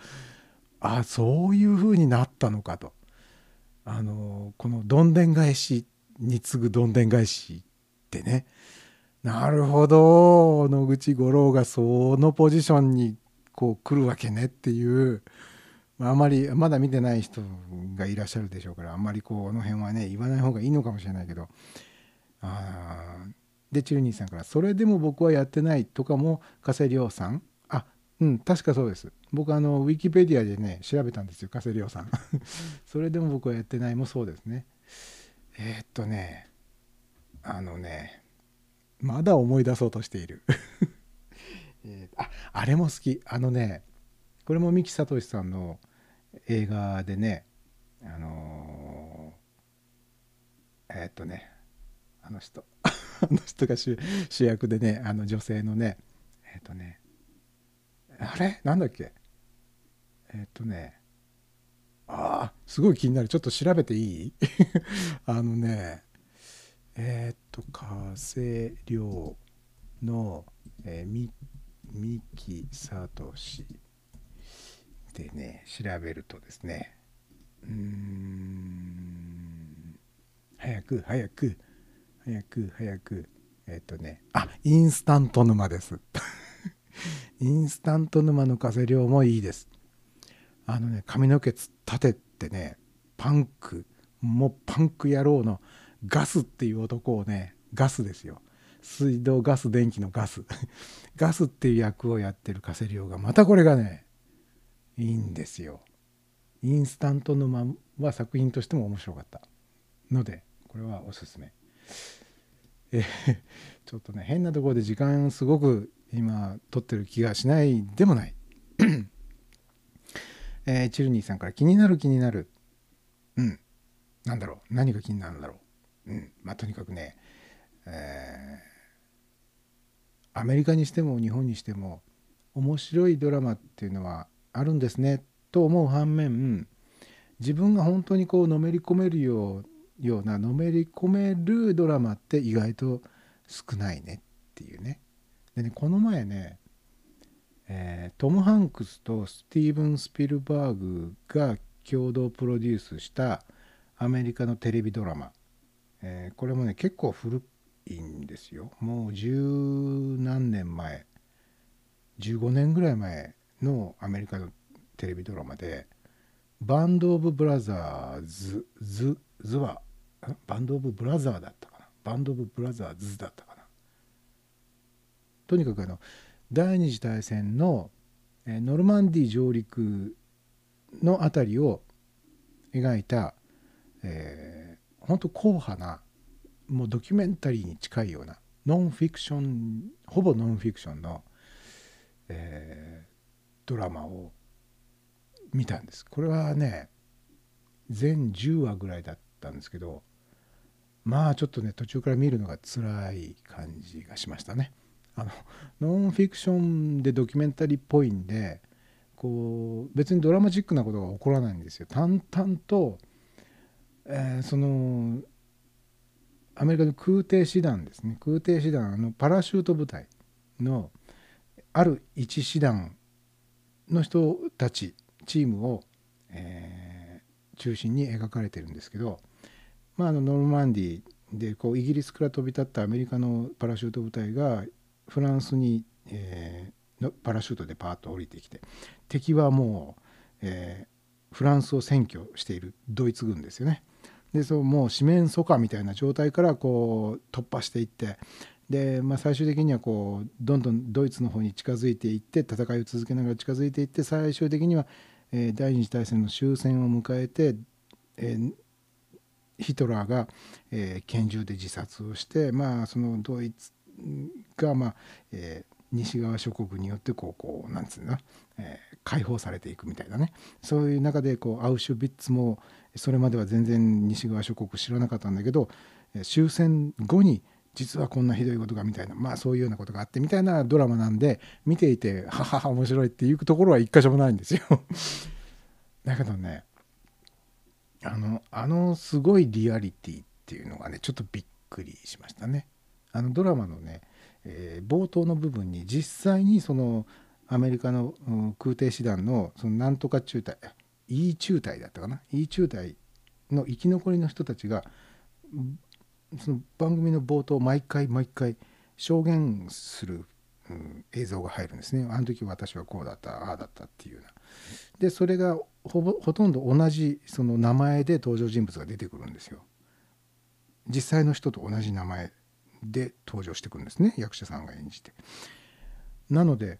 あそういう風になったのかと。あのこのどんでん返しに次ぐどんでん返しってね。なるほど。野口五郎がそのポジションにこう来るわけねっていう。あまりまだ見てない人がいらっしゃるでしょうからあんまりこの辺はね言わない方がいいのかもしれないけど。あでチルニーさんから「それでも僕はやってない」とかも加瀬亮さん？あうん確かそうです。僕あのウィキペディアでね調べたんですよ加瀬亮さん。*laughs* それでも僕はやってないもそうですね。えーっとねあのねまだ思い出そうとしている。*laughs* えーああれも好き。あのねこれも三木聡さんの映画でねあのーえーっとねあの人 *laughs* あの人が主主役でねあの女性のねえーっとねあれ？なんだっけ？えーっとねああすごい気になる。ちょっと調べていい？*laughs* あのねえーっと加瀬亮の、えー、み三木聡でね調べるとですねうん早く早く早く早くえっ、とねあインスタント沼です。*laughs* インスタント沼の風量もいいです。あのね髪の毛立ててねパンクもうパンク野郎のガスっていう男をねガスですよ。水道ガス電気のガス。*laughs* ガスっていう役をやってるカセリオがまたこれがねいいんですよ。インスタント沼は作品としても面白かった。のでこれはおすすめ。え *laughs* ちょっとね変なところで時間すごく今取ってる気がしないでもない。えーチルニーさんから気になる気になる。うん。なんだろう。何が気になるんだろう。うん。まあとにかくねえーアメリカにしても日本にしても面白いドラマっていうのはあるんですねと思う反面自分が本当にこうのめり込めるようようなのめり込めるドラマって意外と少ないねっていうね。でねこの前ね、えートム・ハンクスとスティーブン・スピルバーグが共同プロデュースしたアメリカのテレビドラマ、えーこれもね結構古いんですよ。もう十何年前。15年ぐらい前のアメリカのテレビドラマでバンド・オブ・ブラザーズズズはバンド・オブ・ブラザーだったかな？バンド・オブ・ブラザーズだったかな？とにかくあの第二次大戦のノルマンディー上陸のあたりを描いた、えー、本当硬派なもうドキュメンタリーに近いようなノンフィクションほぼノンフィクションの、えードラマを見たんです。これはね全10話ぐらいだったんですけどまあちょっとね途中から見るのが辛い感じがしましたね。あのノンフィクションでドキュメンタリーっぽいんでこう別にドラマチックなことが起こらないんですよ。淡々と、えーそのアメリカの空挺師団ですね。空挺師団のパラシュート部隊のある一師団の人たちチームを、えー中心に描かれてるんですけど、まあ、あのノルマンディーでこうイギリスから飛び立ったアメリカのパラシュート部隊がフランスに、えーのパラシュートでパーッと降りてきて敵はもう、えーフランスを占拠しているドイツ軍ですよね。でそうもう四面楚歌みたいな状態からこう突破していってで、まあ、最終的にはこうどんどんドイツの方に近づいていって戦いを続けながら近づいていって最終的には、えー第二次大戦の終戦を迎えて、えーヒトラーが、えー拳銃で自殺をして、まあ、そのドイツが、まあえー西側諸国によってこうこうなんつうの、えー解放されていくみたいなねそういう中でこうアウシュビッツもそれまでは全然西側諸国知らなかったんだけど終戦後に実はこんなひどいことがみたいなまあそういうようなことがあってみたいなドラマなんで見ていてははは面白いっていうところは一箇所もないんですよ。*laughs* だけどねあのあのすごいリアリティっていうのがねちょっとびっくりしましたね。あのドラマのね、えー冒頭の部分に実際にそのアメリカの、空挺師団のそのなんとか中隊 E 中隊だったかな？E 中隊の生き残りの人たちがその番組の冒頭毎回毎回証言する、うん映像が入るんですね。あの時私はこうだったああだったっていうな。でそれがほぼほとんど同じその名前で登場人物が出てくるんですよ。実際の人と同じ名前。で登場してくるんですね役者さんが演じて。なので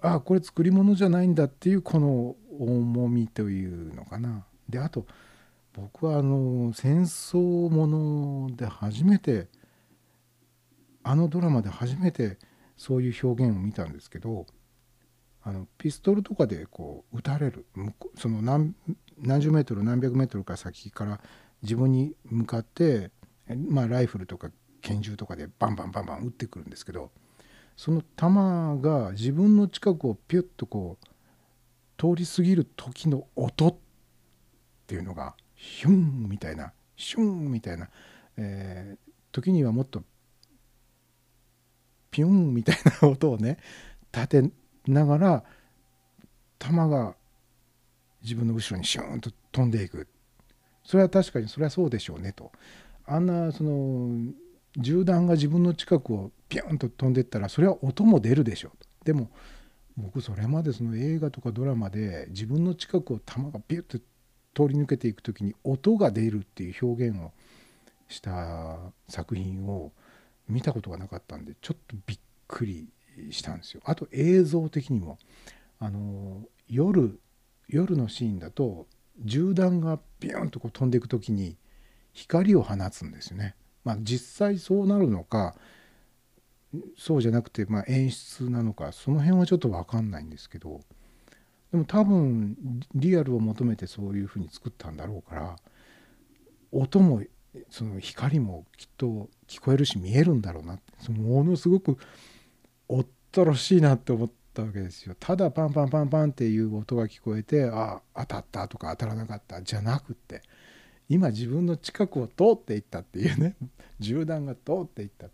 ああこれ作り物じゃないんだっていうこの重みというのかな。であと僕はあの戦争もので初めてあのドラマで初めてそういう表現を見たんですけどあのピストルとかでこう撃たれるその何何十メートル何百メートルか先から自分に向かって、まあ、ライフルとか拳銃とかでバンバンバンバン撃ってくるんですけどその弾が自分の近くをピュッとこう通り過ぎる時の音っていうのがヒュンみたいなシュンみたいな、えー時にはもっとピュンみたいな音をね立てながら弾が自分の後ろにシューンと飛んでいく。それは確かにそれはそうでしょうねと。あんなその銃弾が自分の近くをピュンと飛んでったらそれは音も出るでしょうとでも僕それまでその映画とかドラマで自分の近くを弾がピュッと通り抜けていく時に音が出るっていう表現をした作品を見たことがなかったんでちょっとびっくりしたんですよ。あと映像的にもあの夜夜のシーンだと銃弾がピュンとこう飛んでいく時に光を放つんですよね。まあ、実際そうなるのかそうじゃなくて、まあ、演出なのかその辺はちょっと分かんないんですけどでも多分リアルを求めてそういうふうに作ったんだろうから音もその光もきっと聞こえるし見えるんだろうなってものすごくおっとろしいなって思ったわけですよ。ただパンパンパンパンっていう音が聞こえてああ当たったとか当たらなかったじゃなくって今自分の近くを通っていったっていうね *laughs* 銃弾が通っていったっ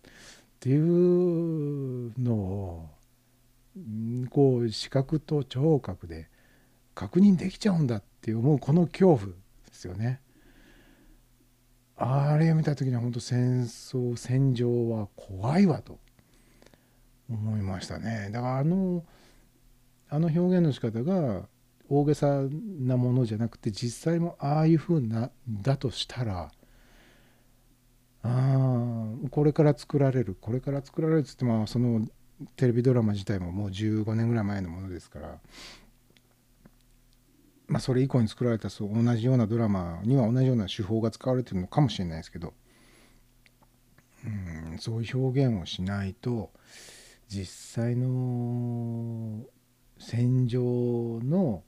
ていうのをこう視覚と聴覚で確認できちゃうんだって思うこの恐怖ですよね。あれを見た時には本当戦争戦場は怖いわと思いましたね。だからあのあの表現の仕方が大げさなものじゃなくて実際もああいう風なだとしたらあこれから作られるこれから作られるっつってまあそのテレビドラマ自体ももう15年ぐらい前のものですから、まあ、それ以降に作られたそう同じようなドラマには同じような手法が使われてるのかもしれないですけどうんそういう表現をしないと実際の戦場の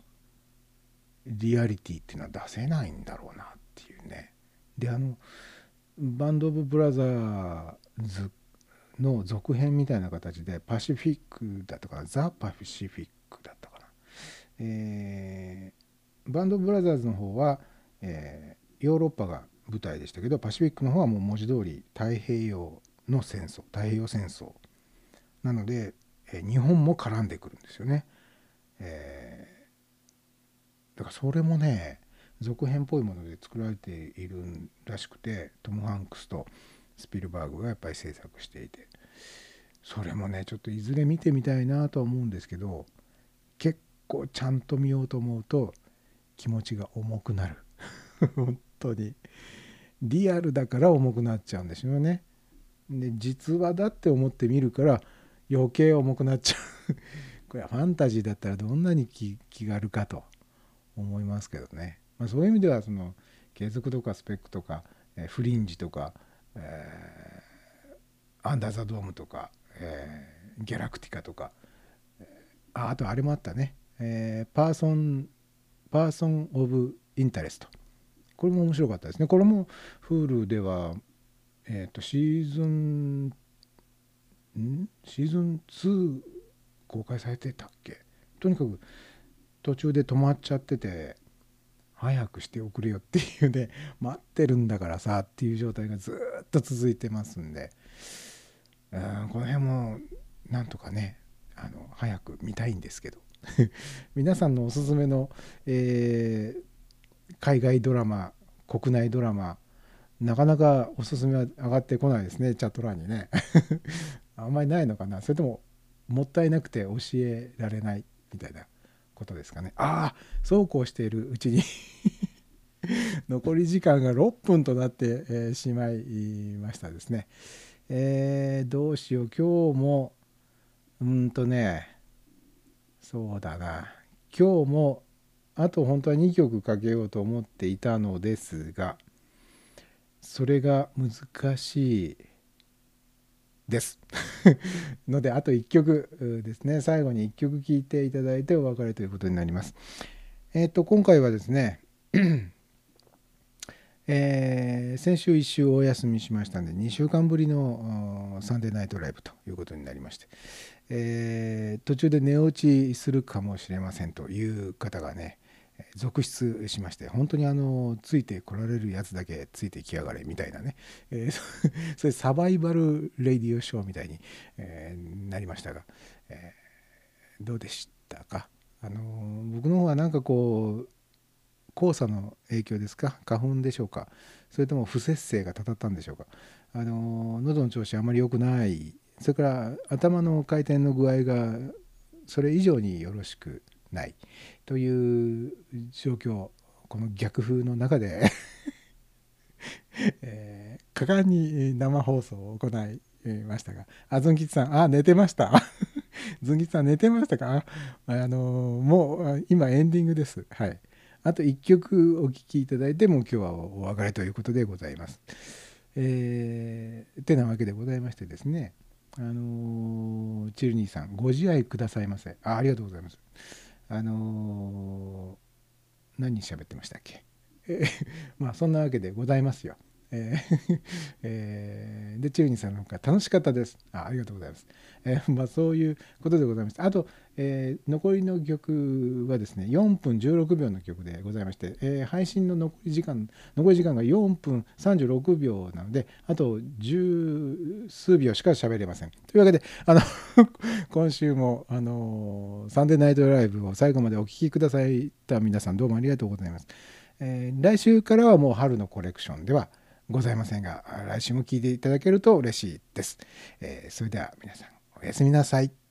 リアリティっていうのは出せないんだろうなっていうね。であのバンド・オブ・ブラザーズの続編みたいな形でパシフィックだったかザ・パシフィックだったかな、えーバンド・オブ・ブラザーズの方は、えーヨーロッパが舞台でしたけどパシフィックの方はもう文字通り太平洋の戦争太平洋戦争なので、えー日本も絡んでくるんですよね、えだからそれもね続編っぽいもので作られているらしくてトム・ハンクスとスピルバーグがやっぱり制作していてそれもねちょっといずれ見てみたいなとは思うんですけど結構ちゃんと見ようと思うと気持ちが重くなる。*laughs* 本当に。リアルだから重くなっちゃうんですよね。で実話だって思って見るから余計重くなっちゃう。*laughs* これはファンタジーだったらどんなに気気軽かと。思いますけどね、まあ、そういう意味ではそのケイゾクとかスペックとか、えーフリンジとか、えーアンダーザドームとか、えーギャラクティカとか、ああとあれもあったね、えパーソンパーソン・オブ・インタレスト。これも面白かったですね。これも Hulu では、えー、とシーズンん？シーズン2公開されてたっけ？とにかく途中で止まっちゃってて早くしておくれよっていうね待ってるんだからさっていう状態がずっと続いてますんで。うんこの辺もなんとかねあの早く見たいんですけど。*laughs* 皆さんのおすすめの、えー海外ドラマ国内ドラマなかなかおすすめは上がってこないですねチャット欄にね。*laughs* あんまりないのかな。それとももったいなくて教えられないみたいな。ことですかね。ああそうこうしているうちに *laughs* 残り時間が6分となって、しまいましたですね。えーどうしよう。今日もうんとねそうだな。今日もあと本当は2曲かけようと思っていたのですがそれが難しい。です。*laughs* のであと1曲ですね。最後に1曲聴いていただいてお別れということになります。えっ、と今回はですね *clears throat* えー先週1週お休みしましたんで2週間ぶりのサンデーナイトライブということになりまして、えー途中で寝落ちするかもしれませんという方がね続出しまして本当にあのついてこられるやつだけついてきやがれみたいなね、えー *laughs* そういうサバイバルレディオショーみたいに、えーなりましたが、えーどうでしたか？あの僕の方はなんかこう黄砂の影響ですか？花粉でしょうか？それとも不節制がたたったんでしょうか？あの喉の調子あまり良くない。それから頭の回転の具合がそれ以上によろしくない。という状況この逆風の中で、*laughs* えー果敢に生放送を行いましたがあずんきちさんあ寝てました。ずんきちさん寝てましたか？あのもう今エンディングです。はい。あと1曲お聴きいただいてもう今日はお別れということでございます。えー、てなわけでございましてですねあのーチルニーさんご自愛くださいませ。あありがとうございます。あのー何喋ってましたっけまあそんなわけでございますよえー *laughs* えーでチルニーさんの方から楽しかったです。あありがとうございます、えーまあそういうことでございましてあと、えー残りの曲はですね4分16秒の曲でございまして、えー配信の残り時間残り時間が4分36秒なのであと十数秒しか喋れません。というわけであの *laughs* 今週もあのサンデーナイトライブを最後までお聴きくださった皆さんどうもありがとうございます、えー来週からはもう春のコレクションではございませんが来週も聞いていただけると嬉しいです、えーそれでは皆さんおやすみなさい。